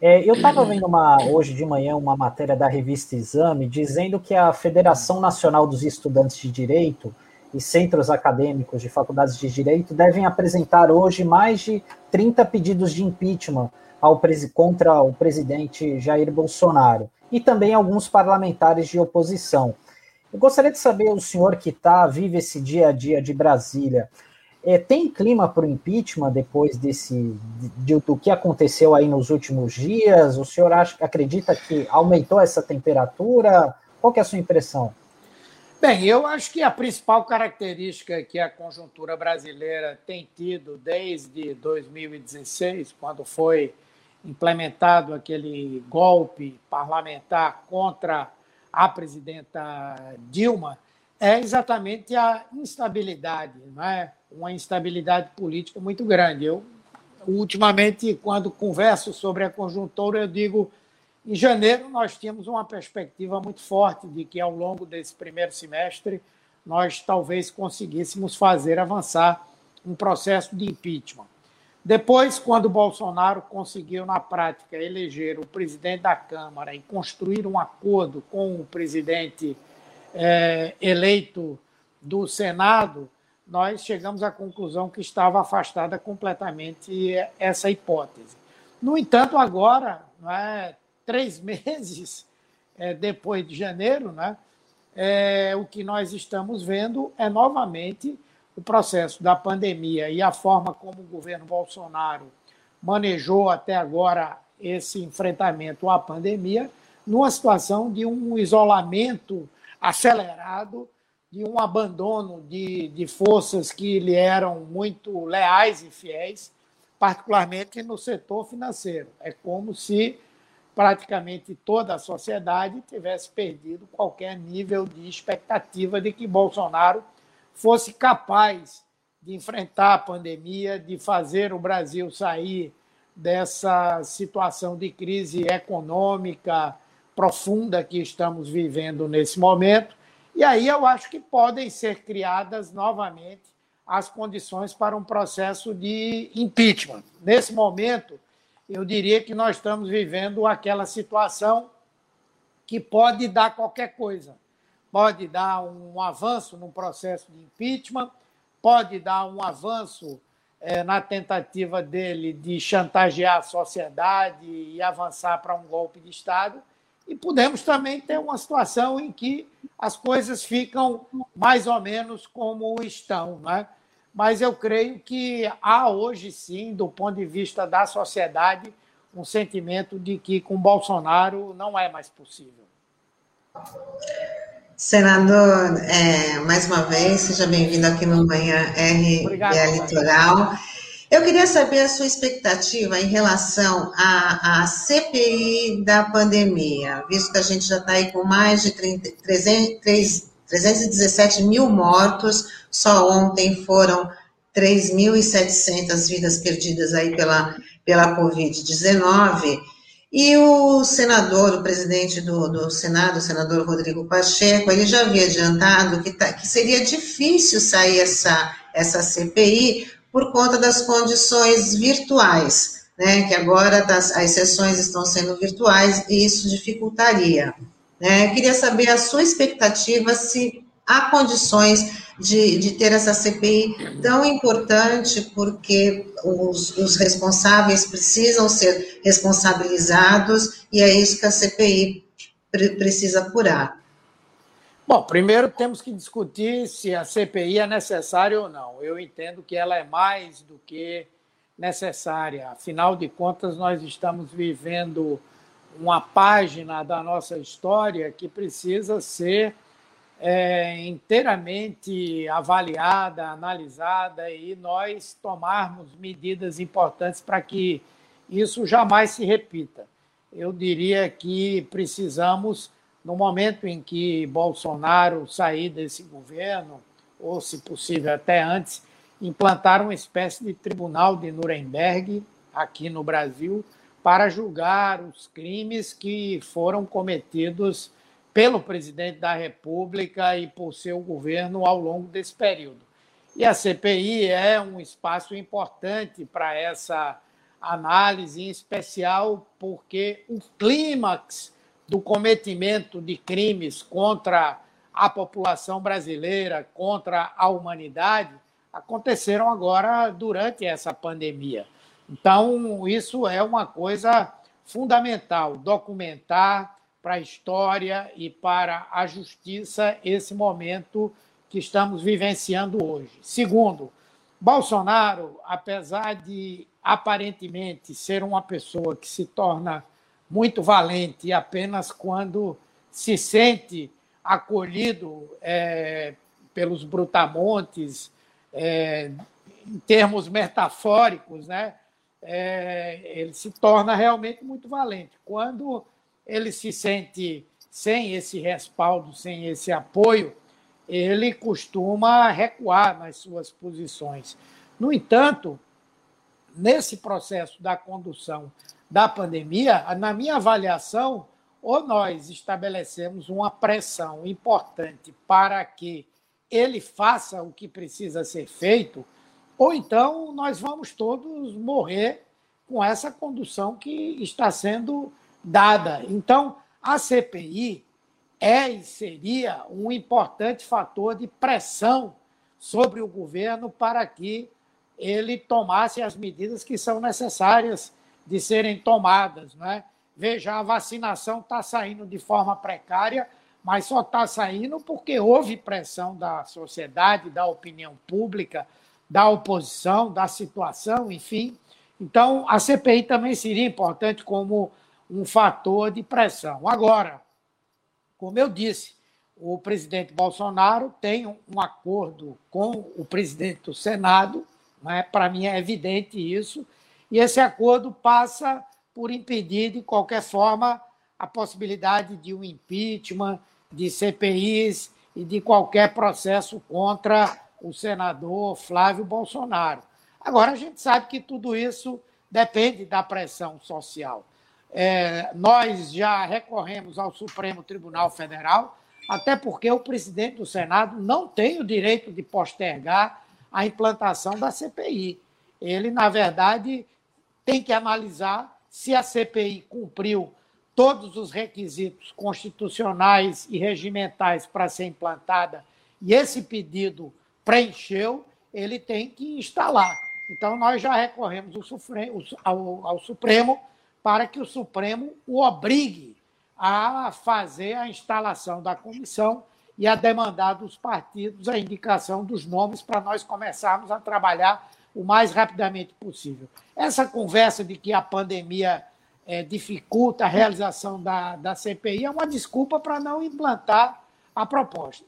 é, eu estava vendo uma, hoje de manhã uma matéria da revista Exame dizendo que a Federação Nacional dos Estudantes de Direito e centros acadêmicos de faculdades de direito devem apresentar hoje mais de 30 pedidos de impeachment ao, contra o presidente Jair Bolsonaro e também alguns parlamentares de oposição. Eu gostaria de saber, o senhor que tá, vive esse dia a dia de Brasília, é, tem clima para o impeachment depois desse de, do que aconteceu aí nos últimos dias? O senhor acha, acredita que aumentou essa temperatura? Qual é a sua impressão? Bem, eu acho que a principal característica que a conjuntura brasileira tem tido desde 2016, quando foi implementado aquele golpe parlamentar contra a presidenta Dilma, é exatamente a instabilidade, não é? Uma instabilidade política muito grande. Eu ultimamente, quando converso sobre a conjuntura, eu digo em janeiro, nós tínhamos uma perspectiva muito forte de que, ao longo desse primeiro semestre, nós talvez conseguíssemos fazer avançar um processo de impeachment. Depois, quando Bolsonaro conseguiu, na prática, eleger o presidente da Câmara e construir um acordo com o presidente é, eleito do Senado, nós chegamos à conclusão que estava afastada completamente essa hipótese. No entanto, agora, não é, três <laughs> meses é, depois de janeiro, né, é, o que nós estamos vendo é novamente o processo da pandemia e a forma como o governo Bolsonaro manejou até agora esse enfrentamento à pandemia, numa situação de um isolamento acelerado, de um abandono de, de forças que lhe eram muito leais e fiéis, particularmente no setor financeiro. É como se praticamente toda a sociedade tivesse perdido qualquer nível de expectativa de que Bolsonaro fosse capaz de enfrentar a pandemia, de fazer o Brasil sair dessa situação de crise econômica profunda que estamos vivendo nesse momento. E aí eu acho que podem ser criadas novamente as condições para um processo de impeachment. Nesse momento, eu diria que nós estamos vivendo aquela situação que pode dar qualquer coisa. Pode dar um avanço no processo de impeachment, pode dar um avanço é, na tentativa dele de chantagear a sociedade e avançar para um golpe de Estado. E podemos também ter uma situação em que as coisas ficam mais ou menos como estão. Né? Mas eu creio que há hoje sim, do ponto de vista da sociedade, um sentimento de que com Bolsonaro não é mais possível. Senador, é, mais uma vez, seja bem-vindo aqui no Manhã RBA Litoral. Eu queria saber a sua expectativa em relação à, à CPI da pandemia, visto que a gente já está aí com mais de 30, 300, 317 mil mortos, só ontem foram 3.700 vidas perdidas aí pela, pela Covid-19. E o senador, o presidente do, do Senado, o senador Rodrigo Pacheco, ele já havia adiantado que, tá, que seria difícil sair essa, essa CPI por conta das condições virtuais, né, que agora das, as sessões estão sendo virtuais e isso dificultaria. Né? Queria saber a sua expectativa se há condições de, de ter essa CPI tão importante, porque os, os responsáveis precisam ser responsabilizados e é isso que a CPI pre precisa apurar. Bom, primeiro temos que discutir se a CPI é necessária ou não. Eu entendo que ela é mais do que necessária. Afinal de contas, nós estamos vivendo uma página da nossa história que precisa ser é, inteiramente avaliada, analisada e nós tomarmos medidas importantes para que isso jamais se repita. Eu diria que precisamos, no momento em que Bolsonaro sair desse governo, ou se possível até antes, implantar uma espécie de tribunal de Nuremberg aqui no Brasil para julgar os crimes que foram cometidos pelo presidente da República e por seu governo ao longo desse período. E a CPI é um espaço importante para essa análise, em especial porque o clímax do cometimento de crimes contra a população brasileira, contra a humanidade, aconteceram agora durante essa pandemia. Então, isso é uma coisa fundamental, documentar para a história e para a justiça esse momento que estamos vivenciando hoje. Segundo, Bolsonaro, apesar de aparentemente ser uma pessoa que se torna muito valente apenas quando se sente acolhido é, pelos brutamontes, é, em termos metafóricos, né? É, ele se torna realmente muito valente. Quando ele se sente sem esse respaldo, sem esse apoio, ele costuma recuar nas suas posições. No entanto, nesse processo da condução da pandemia, na minha avaliação, ou nós estabelecemos uma pressão importante para que ele faça o que precisa ser feito, ou então nós vamos todos morrer com essa condução que está sendo dada. Então, a CPI é e seria um importante fator de pressão sobre o governo para que ele tomasse as medidas que são necessárias de serem tomadas. Né? Veja, a vacinação está saindo de forma precária, mas só está saindo porque houve pressão da sociedade, da opinião pública, da oposição, da situação, enfim. Então, a CPI também seria importante como um fator de pressão. Agora, como eu disse, o presidente Bolsonaro tem um acordo com o presidente do Senado, né? para mim é evidente isso, e esse acordo passa por impedir, de qualquer forma, a possibilidade de um impeachment, de CPIs e de qualquer processo contra o senador Flávio Bolsonaro. Agora, a gente sabe que tudo isso depende da pressão social. É, nós já recorremos ao Supremo Tribunal Federal, até porque o presidente do Senado não tem o direito de postergar a implantação da CPI. Ele, na verdade, tem que analisar se a CPI cumpriu todos os requisitos constitucionais e regimentais para ser implantada e esse pedido preencheu, ele tem que instalar. Então, nós já recorremos ao, Supremo para que o Supremo o obrigue a fazer a instalação da comissão e a demandar dos partidos a indicação dos nomes para nós começarmos a trabalhar o mais rapidamente possível. Essa conversa de que a pandemia é, dificulta a realização da, da CPI é uma desculpa para não implantar a proposta.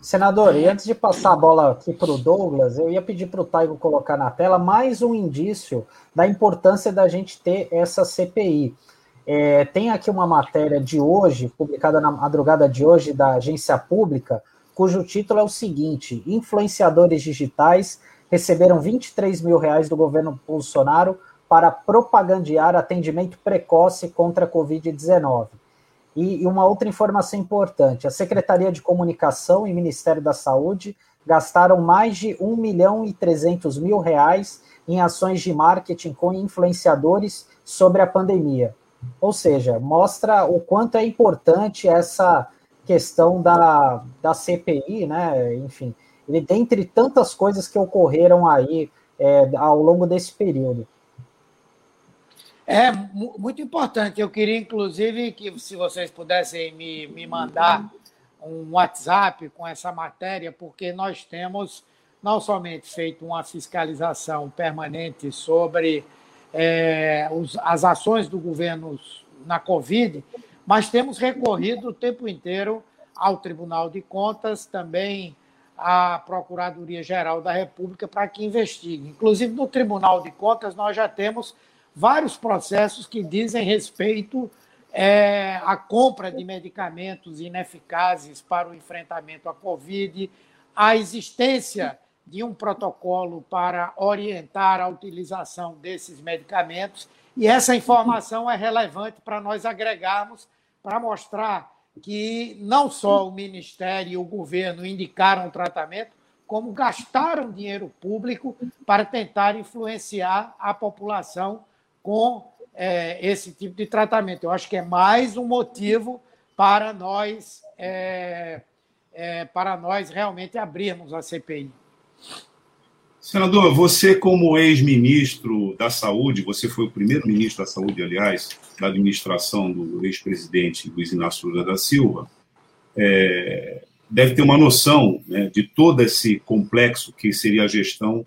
Senador, e antes de passar a bola aqui para o Douglas, eu ia pedir para o Taigo colocar na tela mais um indício da importância da gente ter essa CPI. É, tem aqui uma matéria de hoje, publicada na madrugada de hoje, da agência pública, cujo título é o seguinte: Influenciadores digitais receberam 23 mil reais do governo Bolsonaro para propagandear atendimento precoce contra a Covid-19. E, e uma outra informação importante: a Secretaria de Comunicação e Ministério da Saúde gastaram mais de 1 milhão e 300 mil reais em ações de marketing com influenciadores sobre a pandemia. Ou seja, mostra o quanto é importante essa questão da, da CPI, né? Enfim, ele, dentre tantas coisas que ocorreram aí é, ao longo desse período. É muito importante. Eu queria, inclusive, que se vocês pudessem me, me mandar um WhatsApp com essa matéria, porque nós temos não somente feito uma fiscalização permanente sobre é, os, as ações do governo na Covid, mas temos recorrido o tempo inteiro ao Tribunal de Contas, também à Procuradoria-Geral da República para que investigue. Inclusive, no Tribunal de Contas, nós já temos vários processos que dizem respeito é, à compra de medicamentos ineficazes para o enfrentamento à Covid, à existência de um protocolo para orientar a utilização desses medicamentos. E essa informação é relevante para nós agregarmos, para mostrar que não só o Ministério e o governo indicaram o tratamento, como gastaram dinheiro público para tentar influenciar a população com é, esse tipo de tratamento. Eu acho que é mais um motivo para nós, é, é, para nós realmente abrirmos a CPI. Senador, você, como ex-ministro da Saúde, você foi o primeiro ministro da Saúde, aliás, da administração do ex-presidente Luiz Inácio Lula da Silva, é, deve ter uma noção né, de todo esse complexo que seria a gestão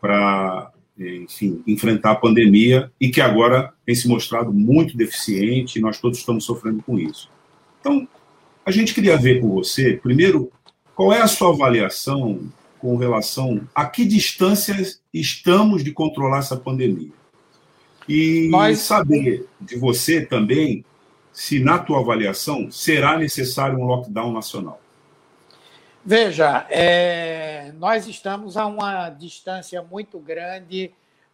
para, enfim, enfrentar a pandemia e que agora tem se mostrado muito deficiente e nós todos estamos sofrendo com isso. Então, a gente queria ver com você, primeiro, qual é a sua avaliação com relação a que distância estamos de controlar essa pandemia. E Nós... saber de você também se, na tua avaliação, será necessário um lockdown nacional. Veja, é, nós estamos a uma distância muito grande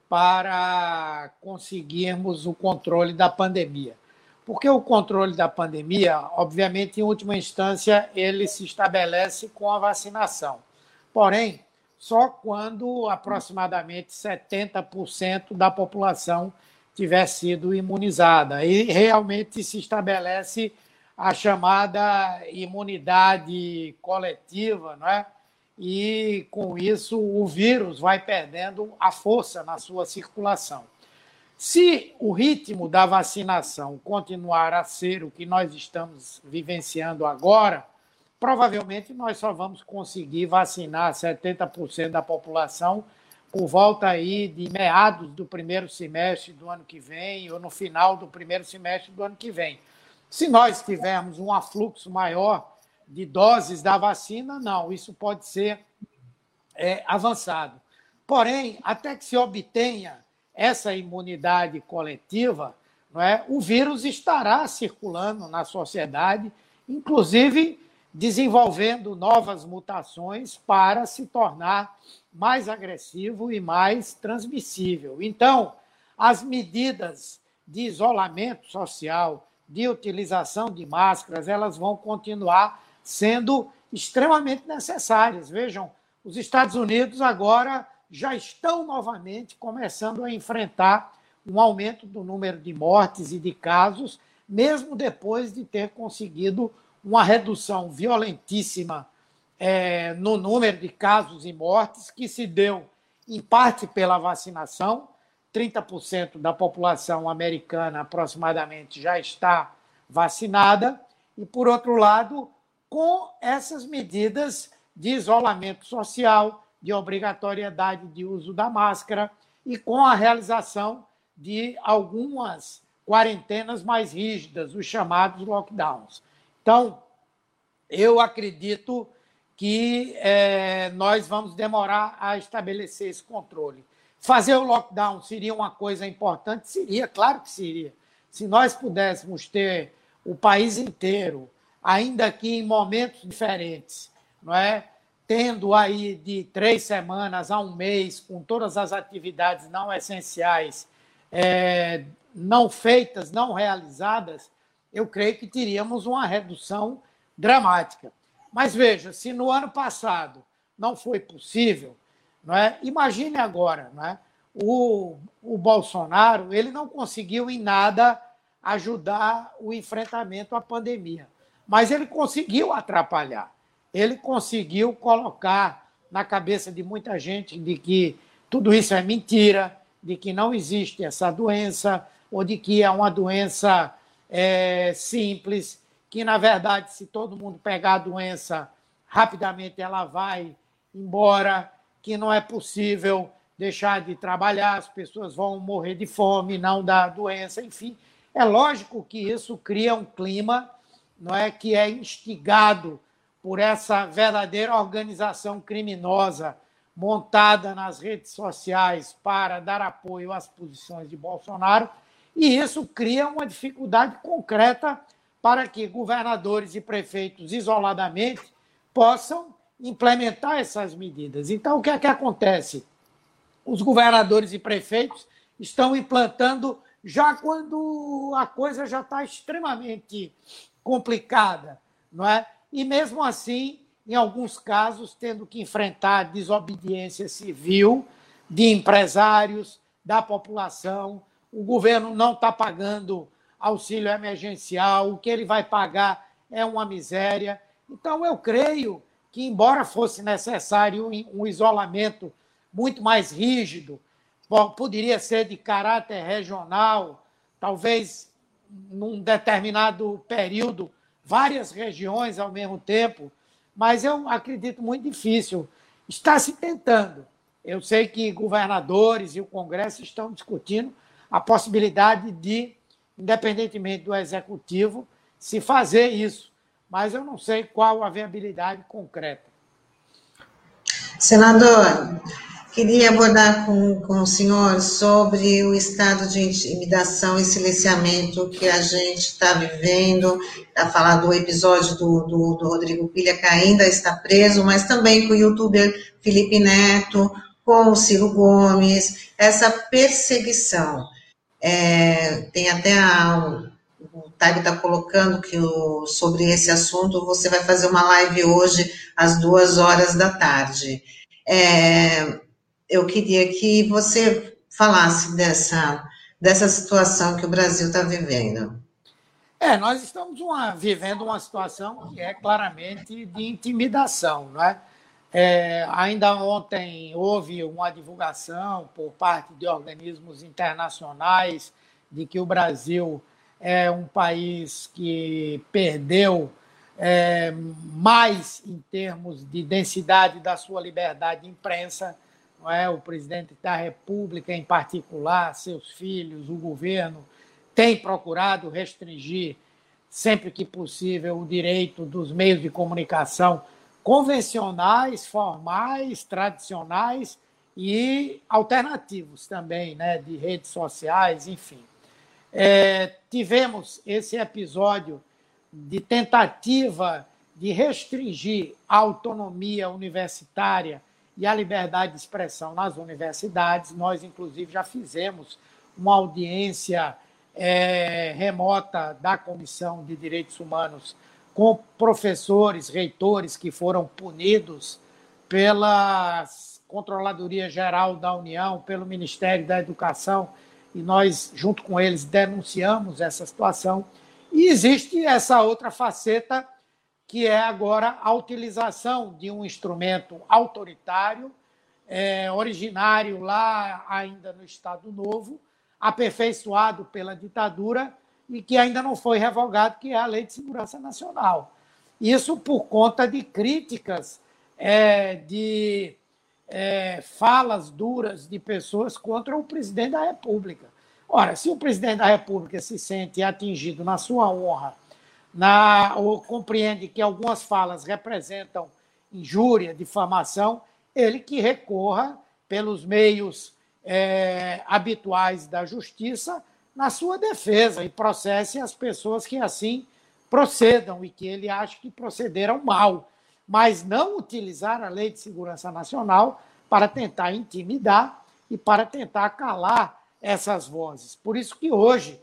para conseguirmos o controle da pandemia. Porque o controle da pandemia, obviamente, em última instância, ele se estabelece com a vacinação. Porém, só quando aproximadamente 70% da população tiver sido imunizada. E realmente se estabelece a chamada imunidade coletiva, não é? e com isso o vírus vai perdendo a força na sua circulação. Se o ritmo da vacinação continuar a ser o que nós estamos vivenciando agora, provavelmente nós só vamos conseguir vacinar 70% da população por volta aí de meados do primeiro semestre do ano que vem ou no final do primeiro semestre do ano que vem. Se nós tivermos um afluxo maior de doses da vacina, não, isso pode ser é, avançado. Porém, até que se obtenha essa imunidade coletiva, não é, o vírus estará circulando na sociedade, inclusive desenvolvendo novas mutações para se tornar mais agressivo e mais transmissível. Então, as medidas de isolamento social, de utilização de máscaras, elas vão continuar sendo extremamente necessárias. Vejam, os Estados Unidos agora já estão novamente começando a enfrentar um aumento do número de mortes e de casos, mesmo depois de ter conseguido uma redução violentíssima é, no número de casos e mortes, que se deu, em parte, pela vacinação. 30% da população americana, aproximadamente, já está vacinada. E, por outro lado, com essas medidas de isolamento social, de obrigatoriedade de uso da máscara e com a realização de algumas quarentenas mais rígidas, os chamados lockdowns. Então, eu acredito que é, nós vamos demorar a estabelecer esse controle. Fazer o lockdown seria uma coisa importante? Seria, claro que seria. Se nós pudéssemos ter o país inteiro, ainda que em momentos diferentes, não é? tendo aí de três semanas a um mês, com todas as atividades não essenciais é, não feitas, não realizadas, eu creio que teríamos uma redução dramática. Mas veja, se no ano passado não foi possível, não é? imagine agora, não é? o, o Bolsonaro ele não conseguiu em nada ajudar o enfrentamento à pandemia, mas ele conseguiu atrapalhar, ele conseguiu colocar na cabeça de muita gente de que tudo isso é mentira, de que não existe essa doença, ou de que é uma doença é, simples, que, na verdade, se todo mundo pegar a doença, rapidamente ela vai embora, que não é possível deixar de trabalhar, as pessoas vão morrer de fome, não da doença, enfim. É lógico que isso cria um clima não é que é instigado por essa verdadeira organização criminosa montada nas redes sociais para dar apoio às posições de Bolsonaro, e isso cria uma dificuldade concreta para que governadores e prefeitos isoladamente possam implementar essas medidas. Então, o que é que acontece? Os governadores e prefeitos estão implantando já quando a coisa já está extremamente complicada, não é? E mesmo assim, em alguns casos, tendo que enfrentar desobediência civil de empresários, da população. O governo não está pagando auxílio emergencial, o que ele vai pagar é uma miséria. Então, eu creio que, embora fosse necessário um isolamento muito mais rígido, poderia ser de caráter regional, talvez num determinado período, várias regiões ao mesmo tempo, mas eu acredito muito difícil. Está se tentando. Eu sei que governadores e o Congresso estão discutindo a possibilidade de, independentemente do executivo, se fazer isso, mas eu não sei qual a viabilidade concreta. Senador, Queria abordar com, com o senhor sobre o estado de intimidação e silenciamento que a gente está vivendo, a falar do episódio do, do, do, Rodrigo Pilha, que ainda está preso, mas também com o youtuber Felipe Neto, com o Ciro Gomes, essa perseguição. É, tem até a, o Tag está colocando que o, sobre esse assunto você vai fazer uma live hoje às duas horas da tarde. É, eu queria que você falasse dessa, dessa situação que o Brasil está vivendo. É, nós estamos uma, vivendo uma situação que é claramente de intimidação, não é? é? Ainda ontem houve uma divulgação por parte de organismos internacionais de que o Brasil é um país que perdeu é, mais em termos de densidade da sua liberdade de imprensa não é? o presidente da República, em particular, seus filhos, o governo, tem procurado restringir, sempre que possível, o direito dos meios de comunicação convencionais, formais, tradicionais e alternativos também, né, de redes sociais, enfim. É, tivemos esse episódio de tentativa de restringir a autonomia universitária e a liberdade de expressão nas universidades. Nós, inclusive, já fizemos uma audiência é, remota da Comissão de Direitos Humanos com professores, reitores que foram punidos pela Controladoria Geral da União, pelo Ministério da Educação, e nós, junto com eles, denunciamos essa situação. E existe essa outra faceta que é agora a utilização de um instrumento autoritário, é, originário lá ainda no Estado Novo, aperfeiçoado pela ditadura e que ainda não foi revogado, que é a Lei de Segurança Nacional. Isso por conta de críticas, é, de é, falas duras de pessoas contra o presidente da República. Ora, se o presidente da República se sente atingido na sua honra na, ou compreende que algumas falas representam injúria, difamação, ele que recorra pelos meios é, habituais da justiça na sua defesa e processe as pessoas que assim procedam e que ele acha que procederam mal, mas não utilizar a Lei de Segurança Nacional para tentar intimidar e para tentar calar essas vozes. Por isso que hoje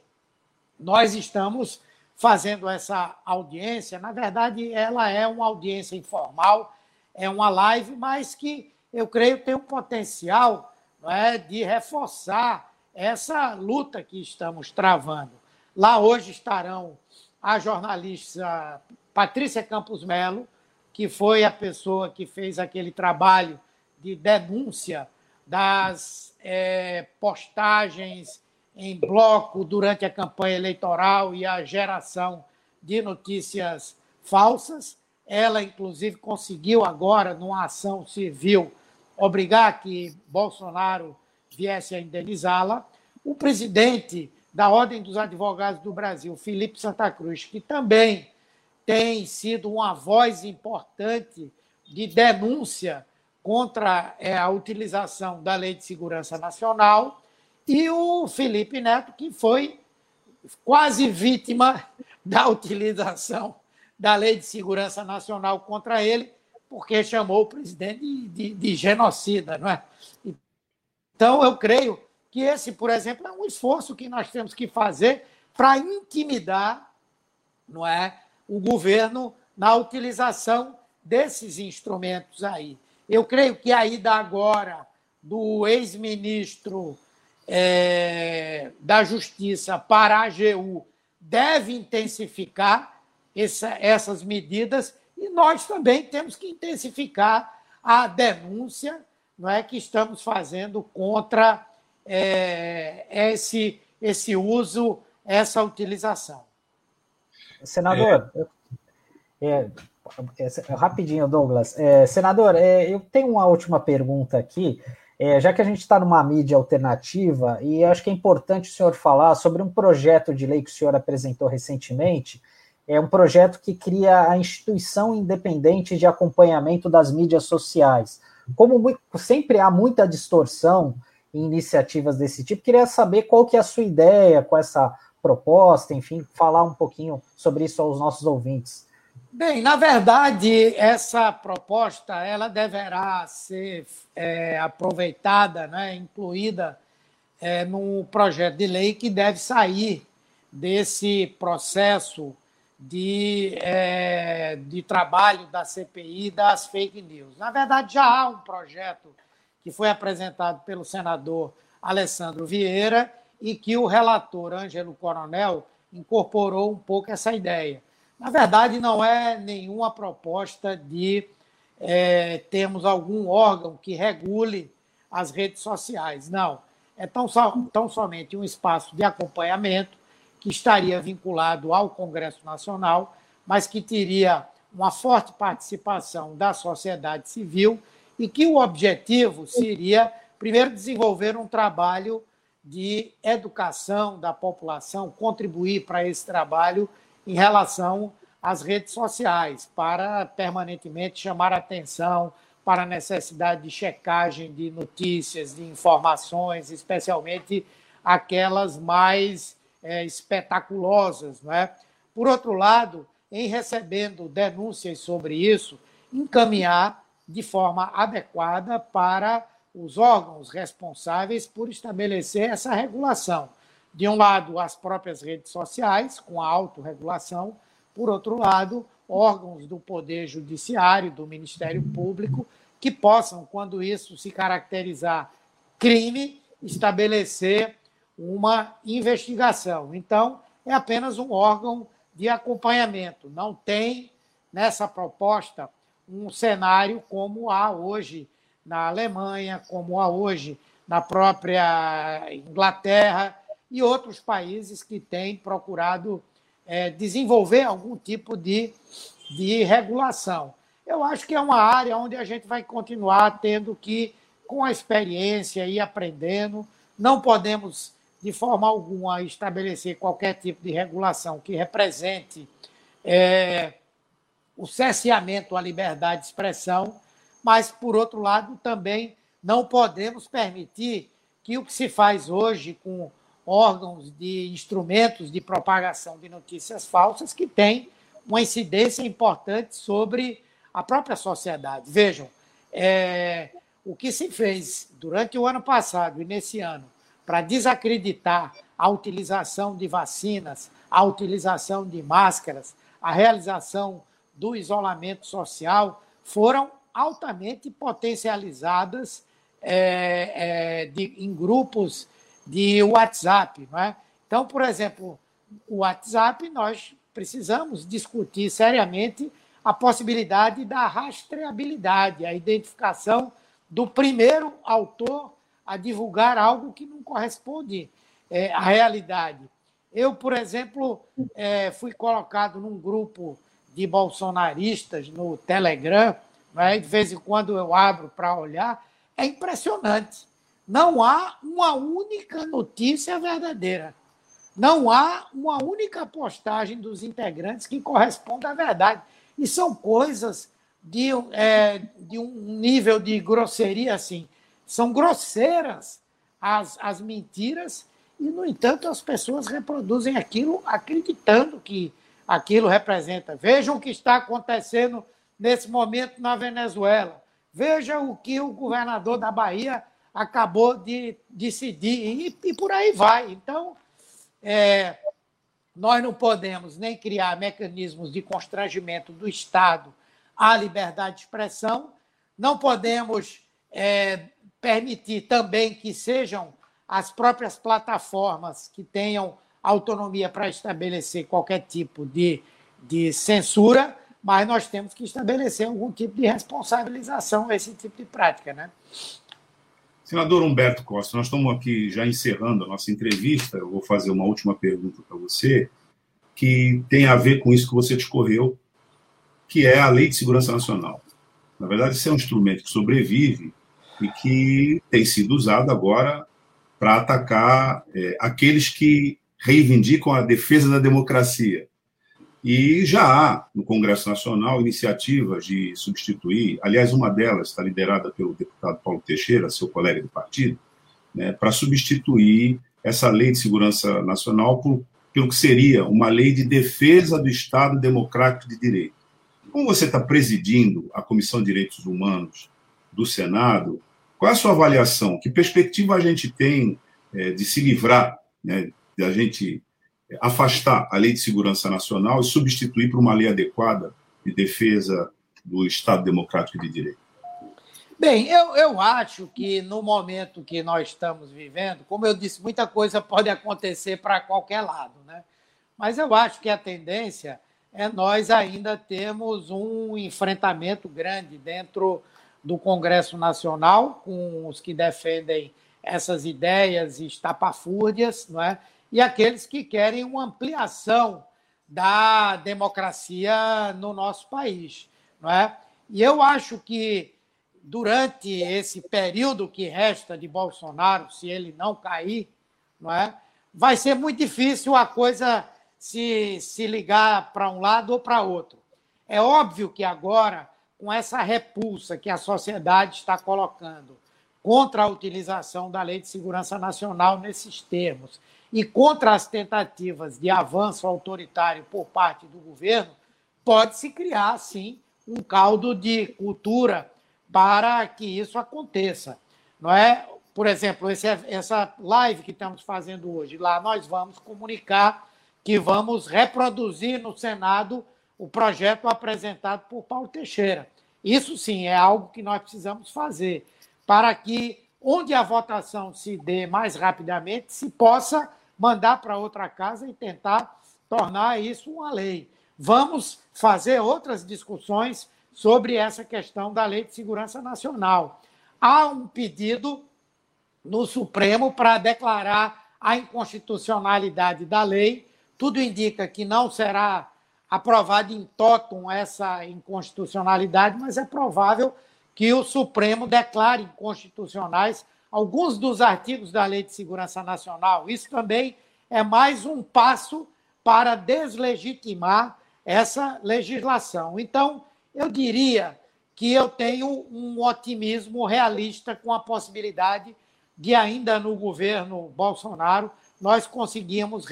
nós estamos fazendo essa audiência. Na verdade, ela é uma audiência informal, é uma live, mas que eu creio tem um potencial é, de reforçar essa luta que estamos travando. Lá hoje estarão a jornalista Patrícia Campos Melo, que foi a pessoa que fez aquele trabalho de denúncia das é, postagens em bloco durante a campanha eleitoral e a geração de notícias falsas. Ela, inclusive, conseguiu agora, numa ação civil, obrigar que Bolsonaro viesse a indenizá-la. O presidente da Ordem dos Advogados do Brasil, Felipe Santa Cruz, que também tem sido uma voz importante de denúncia contra é, a utilização da Lei de Segurança Nacional, e o Felipe Neto, que foi quase vítima <laughs> da utilização da Lei de Segurança Nacional contra ele, porque chamou o presidente de, de, de genocida. Não é? Então, eu creio que esse, por exemplo, é um esforço que nós temos que fazer para intimidar não é, o governo na utilização desses instrumentos aí. Eu creio que a ida agora do ex-ministro é, da Justiça para a AGU deve intensificar essa, essas medidas e nós também temos que intensificar a denúncia não é, que estamos fazendo contra é, esse, esse uso, essa utilização. Senador, é, é, rapidinho, Douglas. É, senador, é, eu tenho uma última pergunta aqui. É, já que a gente está numa mídia alternativa, e acho que é importante o senhor falar sobre um projeto de lei que o senhor apresentou recentemente, é um projeto que cria a instituição independente de acompanhamento das mídias sociais. Como sempre há muita distorção em iniciativas desse tipo, queria saber qual que é a sua ideia com essa proposta, enfim, falar um pouquinho sobre isso aos nossos ouvintes. Bem, na verdade, essa proposta ela deverá ser é, aproveitada, né, incluída é, projeto de lei que deve sair desse processo de, é, de trabalho da CPI das fake news. Na verdade, já há um projeto que foi apresentado pelo senador Alessandro Vieira e que o relator Ângelo Coronel incorporou um pouco essa ideia. Na verdade, não é nenhuma proposta de é, termos algum órgão que regule as redes sociais. Não. É tão, tão somente um espaço de acompanhamento que estaria vinculado ao Congresso Nacional, mas que teria uma forte participação da sociedade civil e que o objetivo seria, primeiro, desenvolver um trabalho de educação da população, contribuir para esse trabalho em relação às redes sociais, para permanentemente chamar atenção para a necessidade de checagem de notícias, de informações, especialmente aquelas mais é, espetaculosas. Não é? Por outro lado, em recebendo denúncias sobre isso, encaminhar de forma adequada para os órgãos responsáveis por estabelecer essa regulação. De um lado, as próprias redes sociais, com a autorregulação, por outro lado, órgãos do Poder Judiciário, do Ministério Público, que possam, quando isso se caracterizar crime, estabelecer uma investigação. Então, é apenas um órgão de acompanhamento. Não tem nessa proposta um cenário como há hoje na Alemanha, como há hoje na própria Inglaterra e outros países que têm procurado é, desenvolver algum tipo de, de regulação. Eu acho que é uma área onde a gente vai continuar tendo que, com a experiência, ir aprendendo. Não podemos, de forma alguma, estabelecer qualquer tipo de regulação que represente é, o cerceamento à liberdade de expressão, mas, por outro lado, também não podemos permitir que o que se faz hoje com órgãos de instrumentos de propagação de notícias falsas que tem uma incidência importante sobre a própria sociedade. Vejam, é, o que se fez durante o ano passado e nesse ano para desacreditar a utilização de vacinas, a utilização de máscaras, a realização do isolamento social foram altamente potencializadas é, é, de, em grupos de WhatsApp. Não é? Então, por exemplo, o WhatsApp, nós precisamos discutir seriamente a possibilidade da rastreabilidade, a identificação do primeiro autor a divulgar algo que não corresponde é, à realidade. Eu, por exemplo, é, fui colocado num grupo de bolsonaristas no Telegram, né? de vez em quando eu abro para olhar, é impressionante. Não há uma única notícia verdadeira. Não há uma única postagem dos integrantes que corresponda à verdade. E são coisas de, é, de um nível de grosseria assim. São grosseiras as, as mentiras, e, no entanto, as pessoas reproduzem aquilo acreditando que aquilo representa. Vejam o que está acontecendo nesse momento na Venezuela. Veja o que o governador da Bahia acabou de decidir, e, e por aí vai. Então, é, nós não podemos nem criar mecanismos de constrangimento do Estado à liberdade de expressão, não podemos é, permitir também que sejam as próprias plataformas que tenham autonomia para estabelecer qualquer tipo de, de censura, mas nós temos que estabelecer algum tipo de responsabilização a esse tipo de prática, né? Senador Humberto Costa, nós estamos aqui já encerrando a nossa entrevista. Eu vou fazer uma última pergunta para você, que tem a ver com isso que você discorreu, que é a Lei de Segurança Nacional. Na verdade, isso é um instrumento que sobrevive e que tem sido usado agora para atacar é, aqueles que reivindicam a defesa da democracia. E já há no Congresso Nacional iniciativas de substituir, aliás, uma delas está liderada pelo deputado Paulo Teixeira, seu colega de partido, né, para substituir essa lei de segurança nacional por, pelo que seria uma lei de defesa do Estado democrático de direito. Como você está presidindo a Comissão de Direitos Humanos do Senado, qual é a sua avaliação? Que perspectiva a gente tem é, de se livrar, né, de a gente afastar a Lei de Segurança Nacional e substituir por uma lei adequada de defesa do Estado Democrático de Direito? Bem, eu, eu acho que no momento que nós estamos vivendo, como eu disse, muita coisa pode acontecer para qualquer lado, né? Mas eu acho que a tendência é nós ainda termos um enfrentamento grande dentro do Congresso Nacional com os que defendem essas ideias estapafúrdias, não é? E aqueles que querem uma ampliação da democracia no nosso país. Não é? E eu acho que durante esse período que resta de Bolsonaro, se ele não cair, não é? vai ser muito difícil a coisa se, se ligar para um lado ou para outro. É óbvio que agora, com essa repulsa que a sociedade está colocando contra a utilização da Lei de Segurança Nacional nesses termos, e contra as tentativas de avanço autoritário por parte do governo, pode-se criar, sim, um caldo de cultura para que isso aconteça. Não é? Por exemplo, esse, essa live que estamos fazendo hoje, lá nós vamos comunicar que vamos reproduzir no Senado o projeto apresentado por Paulo Teixeira. Isso sim é algo que nós precisamos fazer para que, onde a votação se dê mais rapidamente, se possa mandar para outra casa e tentar tornar isso uma lei. Vamos fazer outras discussões sobre essa questão da Lei de Segurança Nacional. Há um pedido no Supremo para declarar a inconstitucionalidade da lei. Tudo indica que não será aprovada em totum essa inconstitucionalidade, mas é provável que o Supremo declare inconstitucionais alguns dos artigos da Lei de Segurança Nacional. Isso também é mais um passo para deslegitimar essa legislação. Então, eu diria que eu tenho um otimismo realista com a possibilidade de, ainda no governo Bolsonaro, nós conseguimos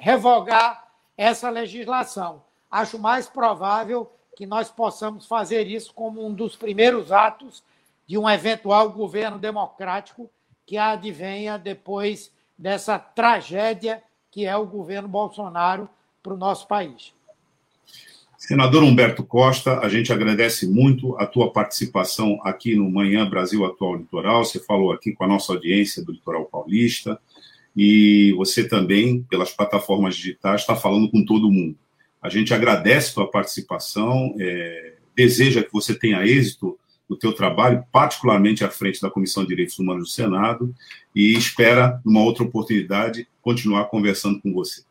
revogar essa legislação. Acho mais provável que nós possamos fazer isso como um dos primeiros atos de um eventual governo democrático que advenha depois dessa tragédia que é o governo Bolsonaro para o nosso país. Senador Humberto Costa, a gente agradece muito a tua participação aqui no Manhã Brasil Atual Litoral. Você falou aqui com a nossa audiência do Litoral Paulista e você também, pelas plataformas digitais, está falando com todo mundo. A gente agradece a tua participação, é, deseja que você tenha êxito o teu trabalho, particularmente à frente da Comissão de Direitos Humanos do Senado, e espera, numa outra oportunidade, continuar conversando com você.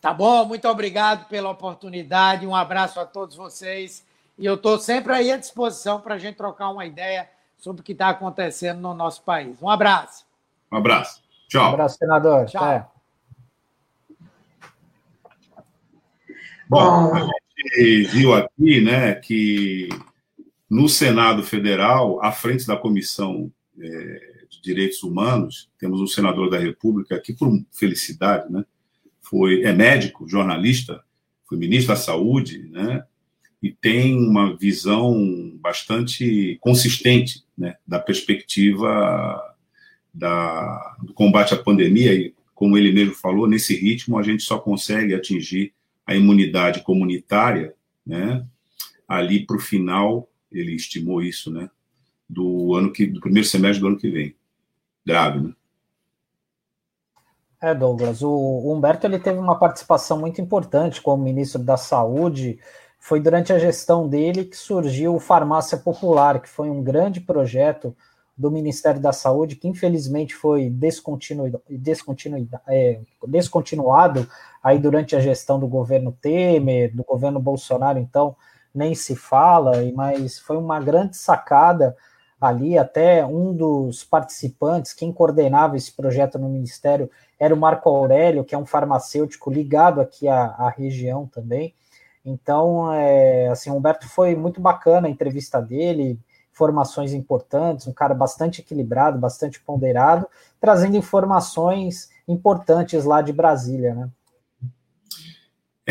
Tá bom, muito obrigado pela oportunidade, um abraço a todos vocês, e eu estou sempre aí à disposição para a gente trocar uma ideia sobre o que está acontecendo no nosso país. Um abraço. Um abraço. Tchau. Um abraço, senador. Tchau. É. Bom, a gente viu aqui né, que no Senado Federal, à frente da Comissão é, de Direitos Humanos, temos um senador da República que, por felicidade, né, foi, é médico, jornalista, foi ministro da Saúde, né, e tem uma visão bastante consistente né, da perspectiva da, do combate à pandemia, e como ele mesmo falou, nesse ritmo a gente só consegue atingir a imunidade comunitária né, ali para o final ele estimou isso, né? Do ano que, do primeiro semestre do ano que vem. Grave, né? É, Douglas, o Humberto ele teve uma participação muito importante como ministro da Saúde. Foi durante a gestão dele que surgiu o Farmácia Popular, que foi um grande projeto do Ministério da Saúde, que infelizmente foi descontinuado, é, descontinuado aí durante a gestão do governo Temer, do governo Bolsonaro, então nem se fala, mas foi uma grande sacada ali. Até um dos participantes, quem coordenava esse projeto no Ministério, era o Marco Aurélio, que é um farmacêutico ligado aqui à, à região também. Então, é, assim, o Humberto foi muito bacana a entrevista dele, informações importantes, um cara bastante equilibrado, bastante ponderado, trazendo informações importantes lá de Brasília, né?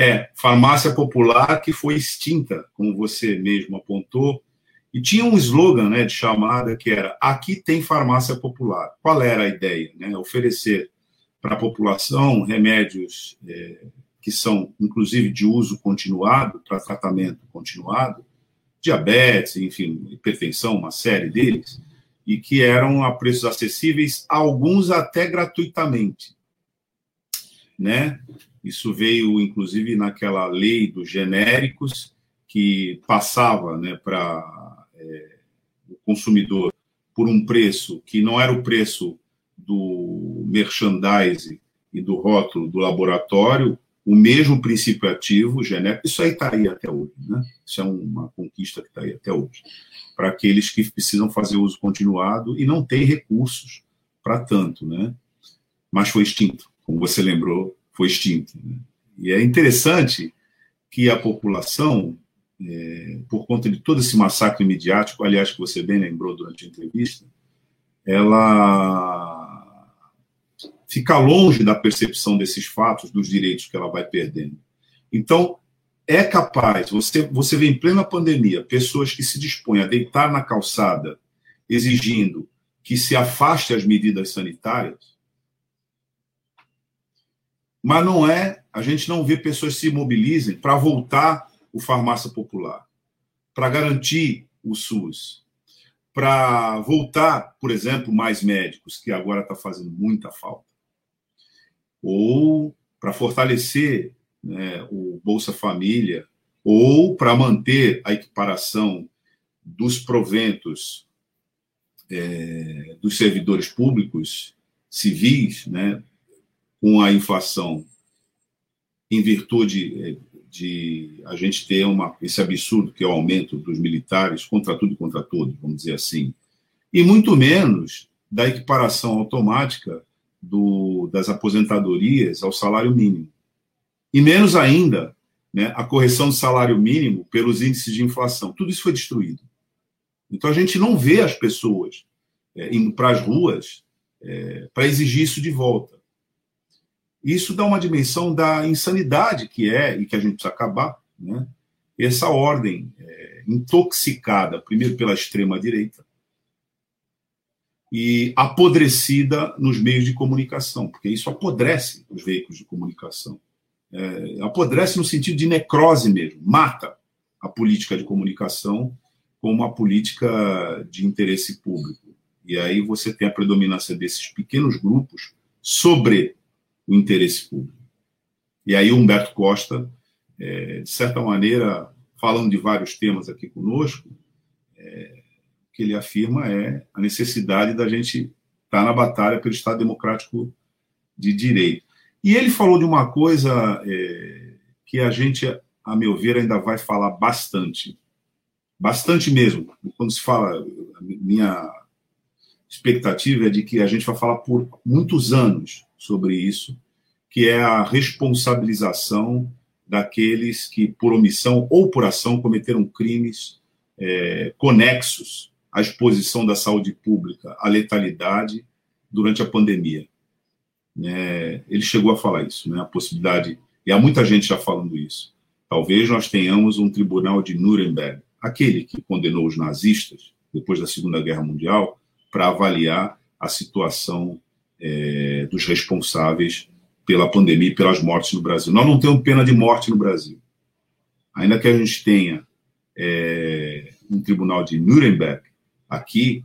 É, farmácia popular que foi extinta, como você mesmo apontou, e tinha um slogan né, de chamada que era Aqui tem farmácia popular. Qual era a ideia? Né? Oferecer para a população remédios é, que são, inclusive, de uso continuado, para tratamento continuado, diabetes, enfim, hipertensão, uma série deles, e que eram a preços acessíveis, alguns até gratuitamente. Né? Isso veio, inclusive, naquela lei dos genéricos, que passava né, para é, o consumidor por um preço que não era o preço do merchandising e do rótulo do laboratório, o mesmo princípio ativo, genérico, isso aí está aí até hoje, né? Isso é uma conquista que está aí até hoje. Para aqueles que precisam fazer uso continuado e não têm recursos para tanto, né? Mas foi extinto, como você lembrou, foi extinto. Né? E é interessante que a população, é, por conta de todo esse massacre midiático, aliás, que você bem lembrou durante a entrevista, ela fica longe da percepção desses fatos, dos direitos que ela vai perdendo. Então, é capaz, você, você vê em plena pandemia, pessoas que se dispõem a deitar na calçada exigindo que se afaste as medidas sanitárias, mas não é, a gente não vê pessoas se mobilizem para voltar o farmácia popular, para garantir o SUS, para voltar, por exemplo, mais médicos, que agora está fazendo muita falta, ou para fortalecer né, o Bolsa Família, ou para manter a equiparação dos proventos é, dos servidores públicos civis, né, com a inflação, em virtude de a gente ter uma, esse absurdo que é o aumento dos militares contra tudo e contra todos, vamos dizer assim, e muito menos da equiparação automática do, das aposentadorias ao salário mínimo. E menos ainda né, a correção do salário mínimo pelos índices de inflação. Tudo isso foi destruído. Então a gente não vê as pessoas é, indo para as ruas é, para exigir isso de volta. Isso dá uma dimensão da insanidade que é e que a gente precisa acabar, né? Essa ordem é, intoxicada, primeiro pela extrema direita e apodrecida nos meios de comunicação, porque isso apodrece os veículos de comunicação. É, apodrece no sentido de necrose mesmo, mata a política de comunicação como uma política de interesse público. E aí você tem a predominância desses pequenos grupos sobre o interesse público. E aí Humberto Costa, é, de certa maneira, falando de vários temas aqui conosco, é, que ele afirma é a necessidade da gente estar tá na batalha pelo Estado Democrático de Direito. E ele falou de uma coisa é, que a gente, a meu ver, ainda vai falar bastante. Bastante mesmo. Quando se fala, minha expectativa é de que a gente vai falar por muitos anos sobre isso, que é a responsabilização daqueles que, por omissão ou por ação, cometeram crimes é, conexos à exposição da saúde pública à letalidade durante a pandemia. É, ele chegou a falar isso, né, a possibilidade, e há muita gente já falando isso. Talvez nós tenhamos um tribunal de Nuremberg, aquele que condenou os nazistas depois da Segunda Guerra Mundial, para avaliar a situação é, dos responsáveis pela pandemia e pelas mortes no Brasil. Nós não temos pena de morte no Brasil. Ainda que a gente tenha é, um tribunal de Nuremberg, aqui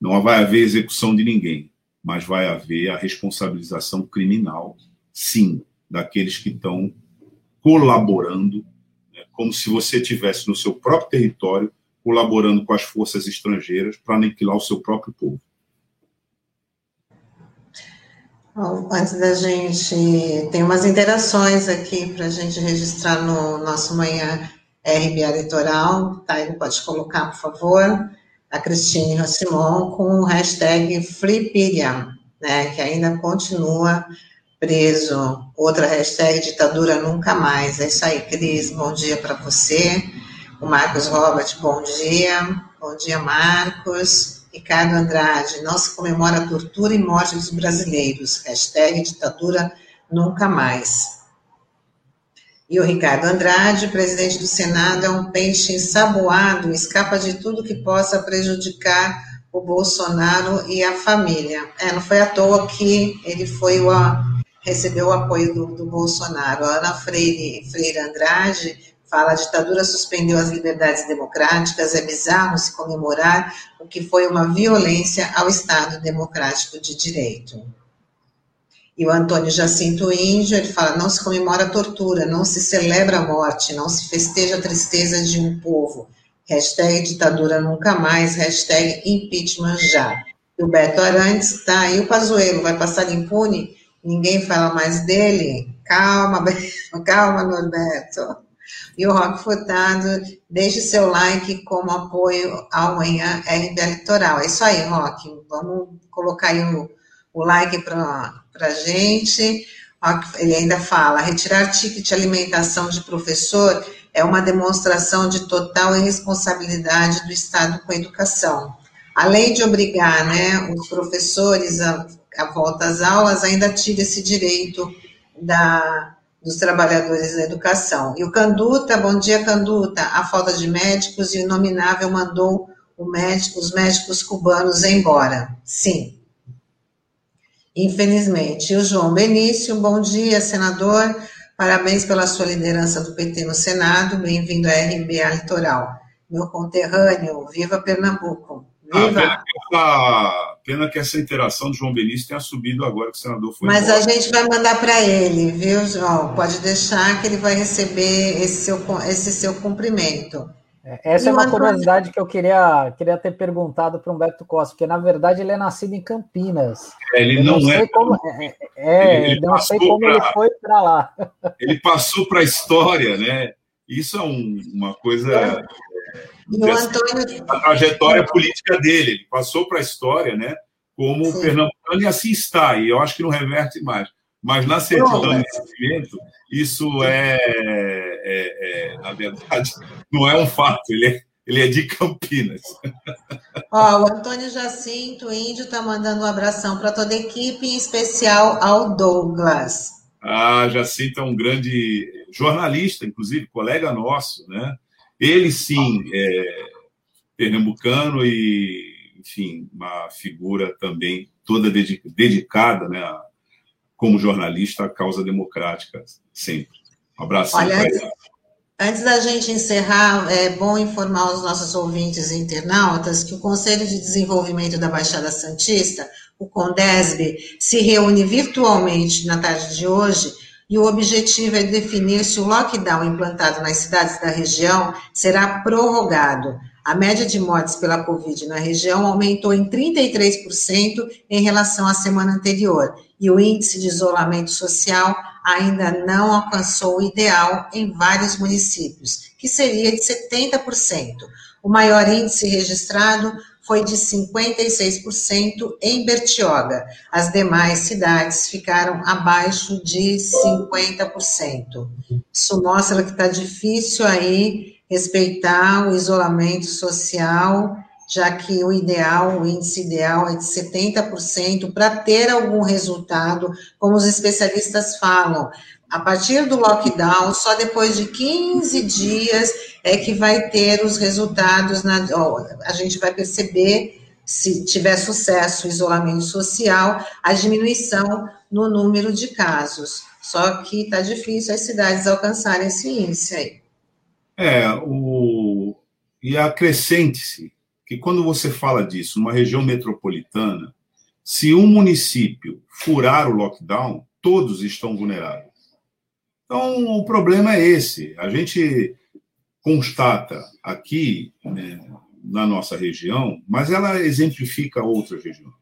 não vai haver execução de ninguém, mas vai haver a responsabilização criminal, sim, daqueles que estão colaborando, né, como se você tivesse no seu próprio território colaborando com as forças estrangeiras para aniquilar o seu próprio povo. Bom, antes da gente. Tem umas interações aqui para a gente registrar no nosso Manhã RBA Litoral. Taigo, pode colocar, por favor. A Cristine Rossimon com o hashtag FreePiriam, né, que ainda continua preso. Outra hashtag ditadura nunca mais. É isso aí, Cris. Bom dia para você. O Marcos Robert, bom dia. Bom dia, Marcos. Ricardo Andrade, não se comemora a tortura e morte dos brasileiros. Hashtag ditadura nunca mais. E o Ricardo Andrade, presidente do Senado, é um peixe ensaboado, escapa de tudo que possa prejudicar o Bolsonaro e a família. É, não foi à toa que ele foi o, recebeu o apoio do, do Bolsonaro. A Ana Freire, Freire Andrade fala a ditadura suspendeu as liberdades democráticas, é bizarro se comemorar o que foi uma violência ao Estado democrático de direito. E o Antônio Jacinto Índio, ele fala, não se comemora a tortura, não se celebra a morte, não se festeja a tristeza de um povo. Hashtag ditadura nunca mais, hashtag impeachment já. E o Beto Arantes está aí, o Pazuello vai passar impune? Ninguém fala mais dele? Calma, <laughs> calma, Norberto. E o Rock Furtado, deixe seu like como apoio ao Manhã RBA Litoral. É isso aí, Rock. Vamos colocar aí o, o like para a gente. Ele ainda fala: retirar ticket de alimentação de professor é uma demonstração de total irresponsabilidade do Estado com a educação. Além de obrigar né, os professores a, a volta às aulas, ainda tira esse direito da, dos trabalhadores da educação. E o Canduta, bom dia Canduta, a falta de médicos e o nominável mandou médico, os médicos cubanos embora. Sim. Infelizmente. E o João Benício, bom dia, senador. Parabéns pela sua liderança do PT no Senado. Bem-vindo à RBA Litoral. Meu conterrâneo, viva Pernambuco. Ah, pena, que pena, que essa interação do João Benício tenha subido agora que o senador foi. Mas embora. a gente vai mandar para ele, viu, João? Pode deixar que ele vai receber esse seu, esse seu cumprimento. É, essa e é uma curiosidade que eu queria, queria ter perguntado para o Humberto Costa, porque na verdade ele é nascido em Campinas. É, ele não, não, é. Como, é, é ele, ele não sei como pra, ele foi para lá. Ele passou para a história, né? Isso é um, uma coisa. É. E o Antônio... A trajetória política dele, ele passou para a história, né? Como Sim. pernambucano, e assim está, e eu acho que não reverte mais. Mas na certidão de nascimento, isso é, é, é, na verdade, <laughs> não é um fato, ele é, ele é de Campinas. <laughs> Ó, o Antônio Jacinto, índio, está mandando um abração para toda a equipe, em especial ao Douglas. Ah, Jacinto é um grande jornalista, inclusive, colega nosso, né? Ele sim é pernambucano e, enfim, uma figura também toda dedicada, né, como jornalista à causa democrática, sempre. Um abraço. Olha, antes da gente encerrar, é bom informar os nossos ouvintes e internautas que o Conselho de Desenvolvimento da Baixada Santista, o CONDESB, se reúne virtualmente na tarde de hoje e o objetivo é definir se o lockdown implantado nas cidades da região será prorrogado. A média de mortes pela Covid na região aumentou em 33% em relação à semana anterior, e o índice de isolamento social ainda não alcançou o ideal em vários municípios, que seria de 70%. O maior índice registrado foi de 56% em Bertioga. As demais cidades ficaram abaixo de 50%. Isso mostra que está difícil aí respeitar o isolamento social, já que o ideal, o índice ideal é de 70% para ter algum resultado, como os especialistas falam. A partir do lockdown, só depois de 15 dias é que vai ter os resultados, na, ó, a gente vai perceber, se tiver sucesso o isolamento social, a diminuição no número de casos. Só que está difícil as cidades alcançarem esse índice aí. É, o... e acrescente-se que quando você fala disso, numa região metropolitana, se um município furar o lockdown, todos estão vulneráveis. Então, o problema é esse. A gente constata aqui, né, na nossa região, mas ela exemplifica outras regiões,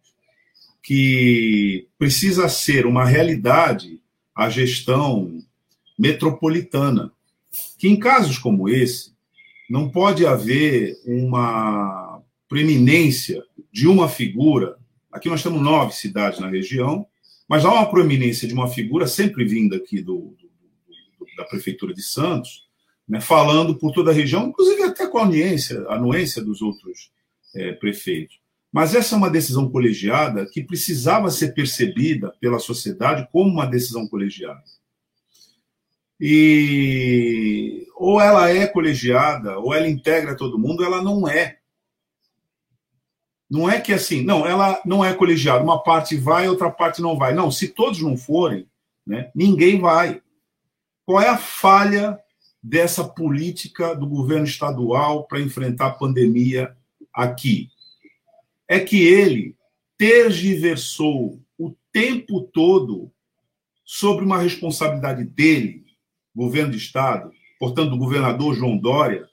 que precisa ser uma realidade a gestão metropolitana, que em casos como esse, não pode haver uma preeminência de uma figura. Aqui nós temos nove cidades na região, mas há uma proeminência de uma figura sempre vinda aqui do, da Prefeitura de Santos, né, falando por toda a região, inclusive até com a anuência, anuência dos outros é, prefeitos. Mas essa é uma decisão colegiada que precisava ser percebida pela sociedade como uma decisão colegiada. E ou ela é colegiada, ou ela integra todo mundo, ela não é. Não é que assim, não, ela não é colegiada, uma parte vai, outra parte não vai. Não, se todos não forem, né, ninguém vai. Qual é a falha dessa política do governo estadual para enfrentar a pandemia aqui. É que ele tergiversou o tempo todo sobre uma responsabilidade dele, governo de estado, portanto, do governador João Dória,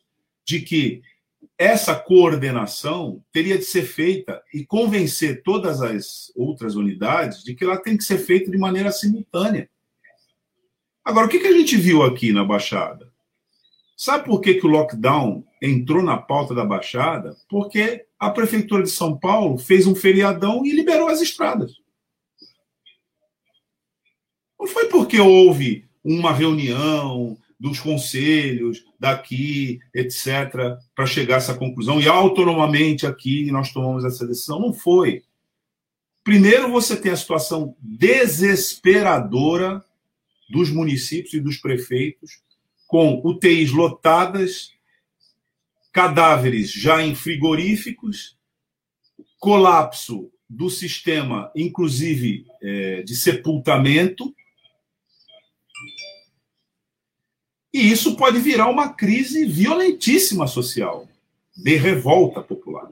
de que essa coordenação teria de ser feita e convencer todas as outras unidades de que ela tem que ser feita de maneira simultânea. Agora, o que a gente viu aqui na Baixada? Sabe por que, que o lockdown entrou na pauta da Baixada? Porque a Prefeitura de São Paulo fez um feriadão e liberou as estradas. Não foi porque houve uma reunião dos conselhos daqui, etc., para chegar a essa conclusão, e autonomamente aqui nós tomamos essa decisão. Não foi. Primeiro, você tem a situação desesperadora dos municípios e dos prefeitos com UTIs lotadas, cadáveres já em frigoríficos, colapso do sistema, inclusive é, de sepultamento. E isso pode virar uma crise violentíssima social, de revolta popular.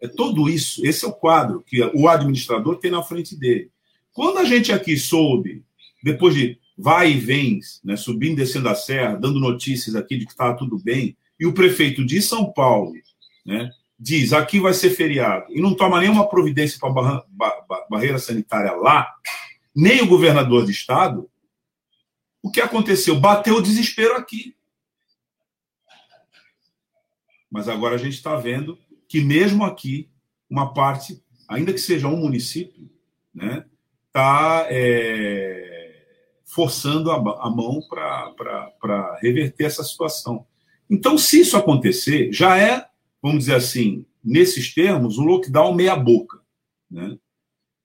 É tudo isso, esse é o quadro que o administrador tem na frente dele. Quando a gente aqui soube, depois de vai e vem, né, subindo e descendo a serra, dando notícias aqui de que está tudo bem, e o prefeito de São Paulo né, diz aqui vai ser feriado, e não toma nenhuma providência para barra, ba, barreira sanitária lá, nem o governador de estado, o que aconteceu? Bateu o desespero aqui. Mas agora a gente está vendo que mesmo aqui, uma parte, ainda que seja um município, né, está é, forçando a, mão para reverter essa situação. Então, se isso acontecer, já é, vamos dizer assim, nesses termos, um lockdown meia-boca. Né?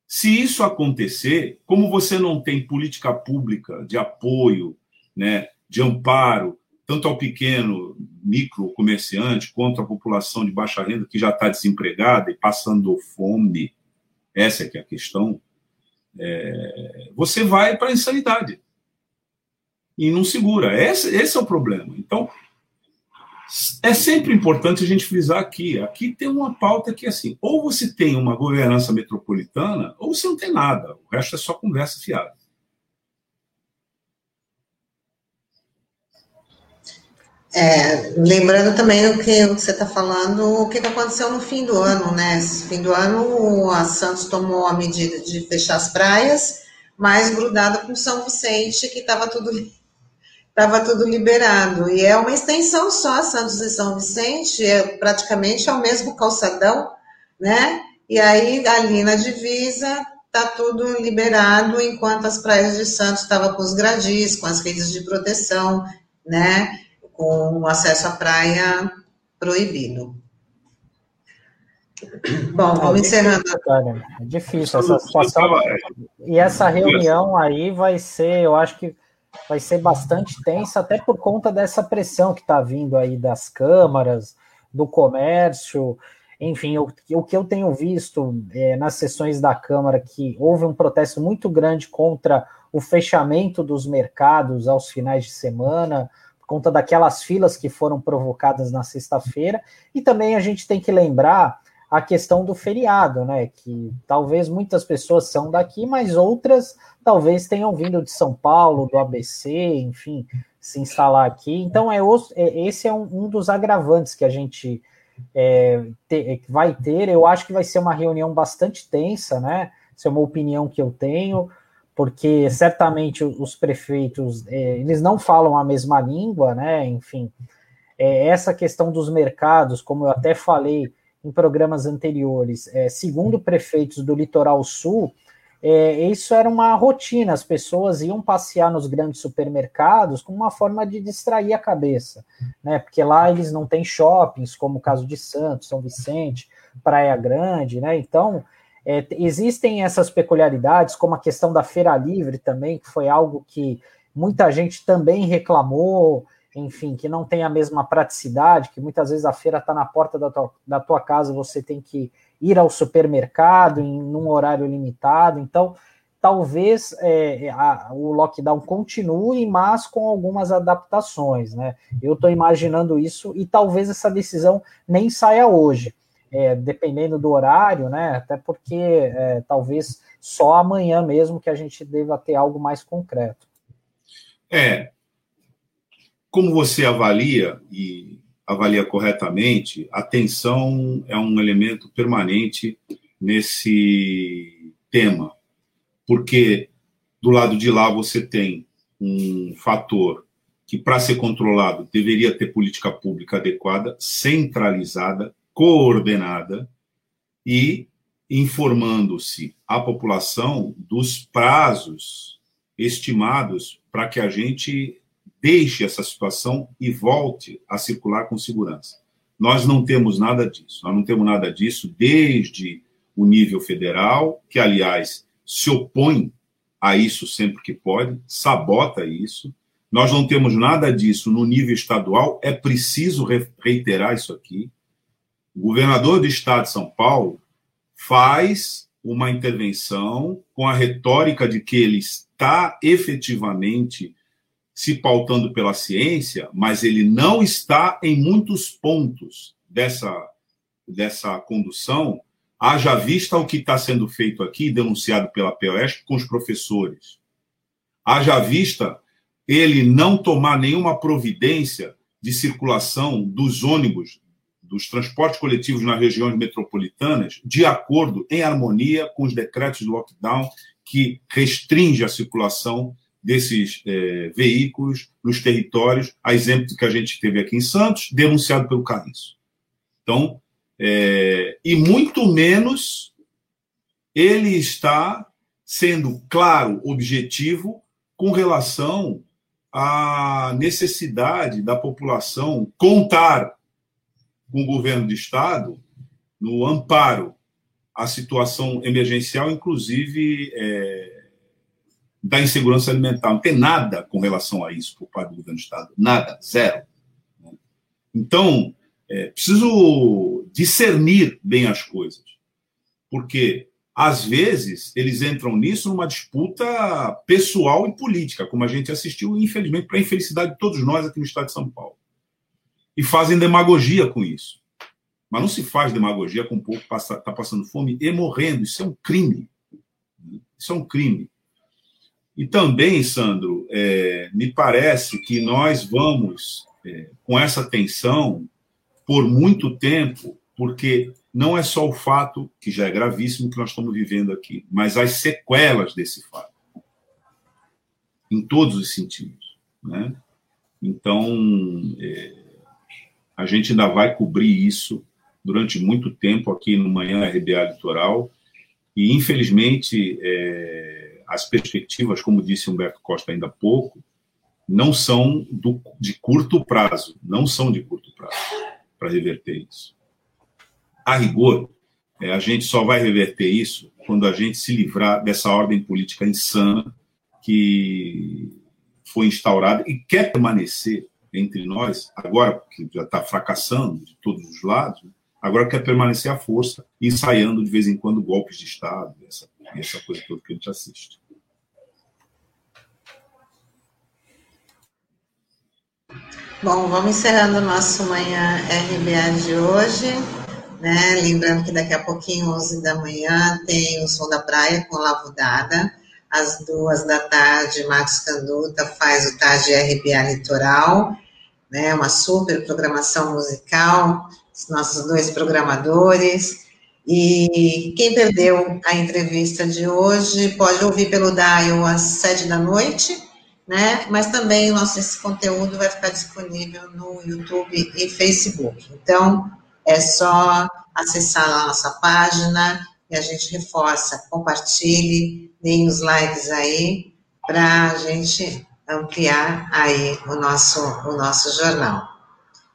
Se isso acontecer, como você não tem política pública de apoio, né, de amparo, tanto ao pequeno, micro comerciante, quanto à população de baixa renda que já está desempregada e passando fome, essa é que é a questão, é, você vai para a insanidade. E não segura. Esse, esse é o problema. Então, é sempre importante a gente frisar aqui. Aqui tem uma pauta que, assim, ou você tem uma governança metropolitana, ou você não tem nada. O resto é só conversa fiada. É, lembrando também o que você está falando, o que aconteceu no fim do ano, né? No fim do ano, a Santos tomou a medida de fechar as praias, mas grudada com São Vicente, que estava tudo estava tudo liberado. E é uma extensão só, Santos e São Vicente, é praticamente é o mesmo calçadão, né? E aí, ali na divisa, tá tudo liberado, enquanto as praias de Santos estavam com os gradis, com as redes de proteção, né? Com o acesso à praia proibido. Bom, vamos é encerrando. É difícil essa situação. E essa reunião aí vai ser, eu acho que vai ser bastante tensa, até por conta dessa pressão que está vindo aí das câmaras, do comércio. Enfim, o, o que eu tenho visto é, nas sessões da Câmara que houve um protesto muito grande contra o fechamento dos mercados aos finais de semana, conta daquelas filas que foram provocadas na sexta-feira, e também a gente tem que lembrar a questão do feriado, né? Que talvez muitas pessoas são daqui, mas outras talvez tenham vindo de São Paulo, do ABC, enfim, se instalar aqui. Então, é, é esse é um, um, dos agravantes que a gente é, te, vai ter. Eu acho que vai ser uma reunião bastante tensa, né? Essa é uma opinião que eu tenho porque certamente os prefeitos é, eles não falam a mesma língua, né? Enfim, é, essa questão dos mercados, como eu até falei em programas anteriores, é, segundo prefeitos do litoral sul, isso era uma rotina, as pessoas iam passear nos grandes supermercados como uma forma de distrair a cabeça, né? Porque lá eles não têm shoppings, como o caso de Santos, São Vicente, Praia Grande, né? Então é, existem essas peculiaridades, como a questão da feira livre também, que foi algo que muita gente também reclamou, enfim, que não tem a mesma praticidade, que muitas vezes a feira está na porta da tua, da tua casa, você tem que ir ao supermercado em um horário limitado. Então, talvez é, a, o lockdown continue, mas com algumas adaptações, né? Eu estou imaginando isso e talvez essa decisão nem saia hoje é, dependendo do horário, né? Até porque é, talvez só amanhã mesmo que a gente deva ter algo mais concreto. É. Como você avalia e avalia corretamente, a tensão é um elemento permanente nesse tema, porque do lado de lá você tem um fator que, para ser controlado, deveria ter política pública adequada, centralizada, coordenada e informando-se a população dos prazos estimados para que a gente deixe essa situação e volte a circular com segurança. Nós não temos nada disso. Nós não temos nada disso desde o nível federal, que, aliás, se opõe a isso sempre que pode, sabota isso. Nós não temos nada disso no nível estadual, é preciso reiterar isso aqui. O governador do estado de São Paulo faz uma intervenção com a retórica de que ele está efetivamente se pautando pela ciência, mas ele não está em muitos pontos dessa, dessa condução, haja vista o que está sendo feito aqui, denunciado pela POS, com os professores. Haja vista ele não tomar nenhuma providência de circulação dos ônibus dos transportes coletivos nas regiões metropolitanas de acordo, em harmonia com os decretos de lockdown que restringe a circulação desses é, veículos nos territórios, a exemplo do que a gente teve aqui em Santos, denunciado pelo Carriço. Então, é, e muito menos ele está sendo claro, objetivo, com relação à necessidade da população contar com o governo do Estado no amparo à situação emergencial, inclusive é, da insegurança alimentar. Não tem nada com relação a isso por parte do governo do Estado. Nada, zero. Então, é, preciso discernir bem as coisas. Porque, às vezes, eles entram nisso numa disputa pessoal e política, como a gente assistiu, infelizmente, para a infelicidade de todos nós aqui no Estado de São Paulo e fazem demagogia com isso. Mas não se faz demagogia com o povo que está passando fome e morrendo. Isso é um crime. Isso é um crime. E também, Sandro, é, me parece que nós vamos é, com essa tensão por muito tempo, porque não é só o fato, que já é gravíssimo, que nós estamos vivendo aqui, mas as sequelas desse fato, em todos os sentidos. Né? Então, é, a gente ainda vai cobrir isso durante muito tempo aqui no Manhã RBA Litoral, e infelizmente é, as perspectivas, como disse Humberto Costa ainda há pouco, não são do, de curto prazo, não são de curto prazo para reverter isso. A rigor, é, a gente só vai reverter isso quando a gente se livrar dessa ordem política insana que foi instaurada e quer permanecer entre nós, agora que já está fracassando de todos os lados, agora quer permanecer à força, ensaiando de vez em quando golpes de Estado, essa, essa coisa toda que a gente assiste. Bom, vamos encerrando o nosso Manhã RBA de hoje. Né? Lembrando que daqui a pouquinho, 11 da manhã, tem o Som da Praia com Lavudada. Às duas da tarde, Marcos Canduta faz o Tarde RBA Litoral, né? uma super programação musical, os nossos dois programadores. E quem perdeu a entrevista de hoje pode ouvir pelo Dial às sete da noite né? Mas também o nosso esse conteúdo vai ficar disponível no YouTube e Facebook. Então, é só acessar a nossa página e a gente reforça, compartilhe, deem os likes aí para a gente ampliar aí o nosso, o nosso jornal.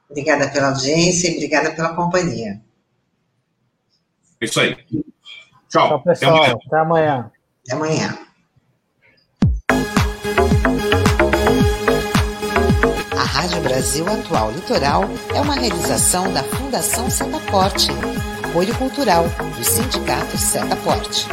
Obrigada pela audiência e obrigada pela companhia. É isso aí. Tchau. Tchau, pessoal. Até amanhã. Até amanhã. Até amanhã. Rádio Brasil Atual Litoral é uma realização da Fundação Setaporte, apoio cultural do Sindicato Setaporte.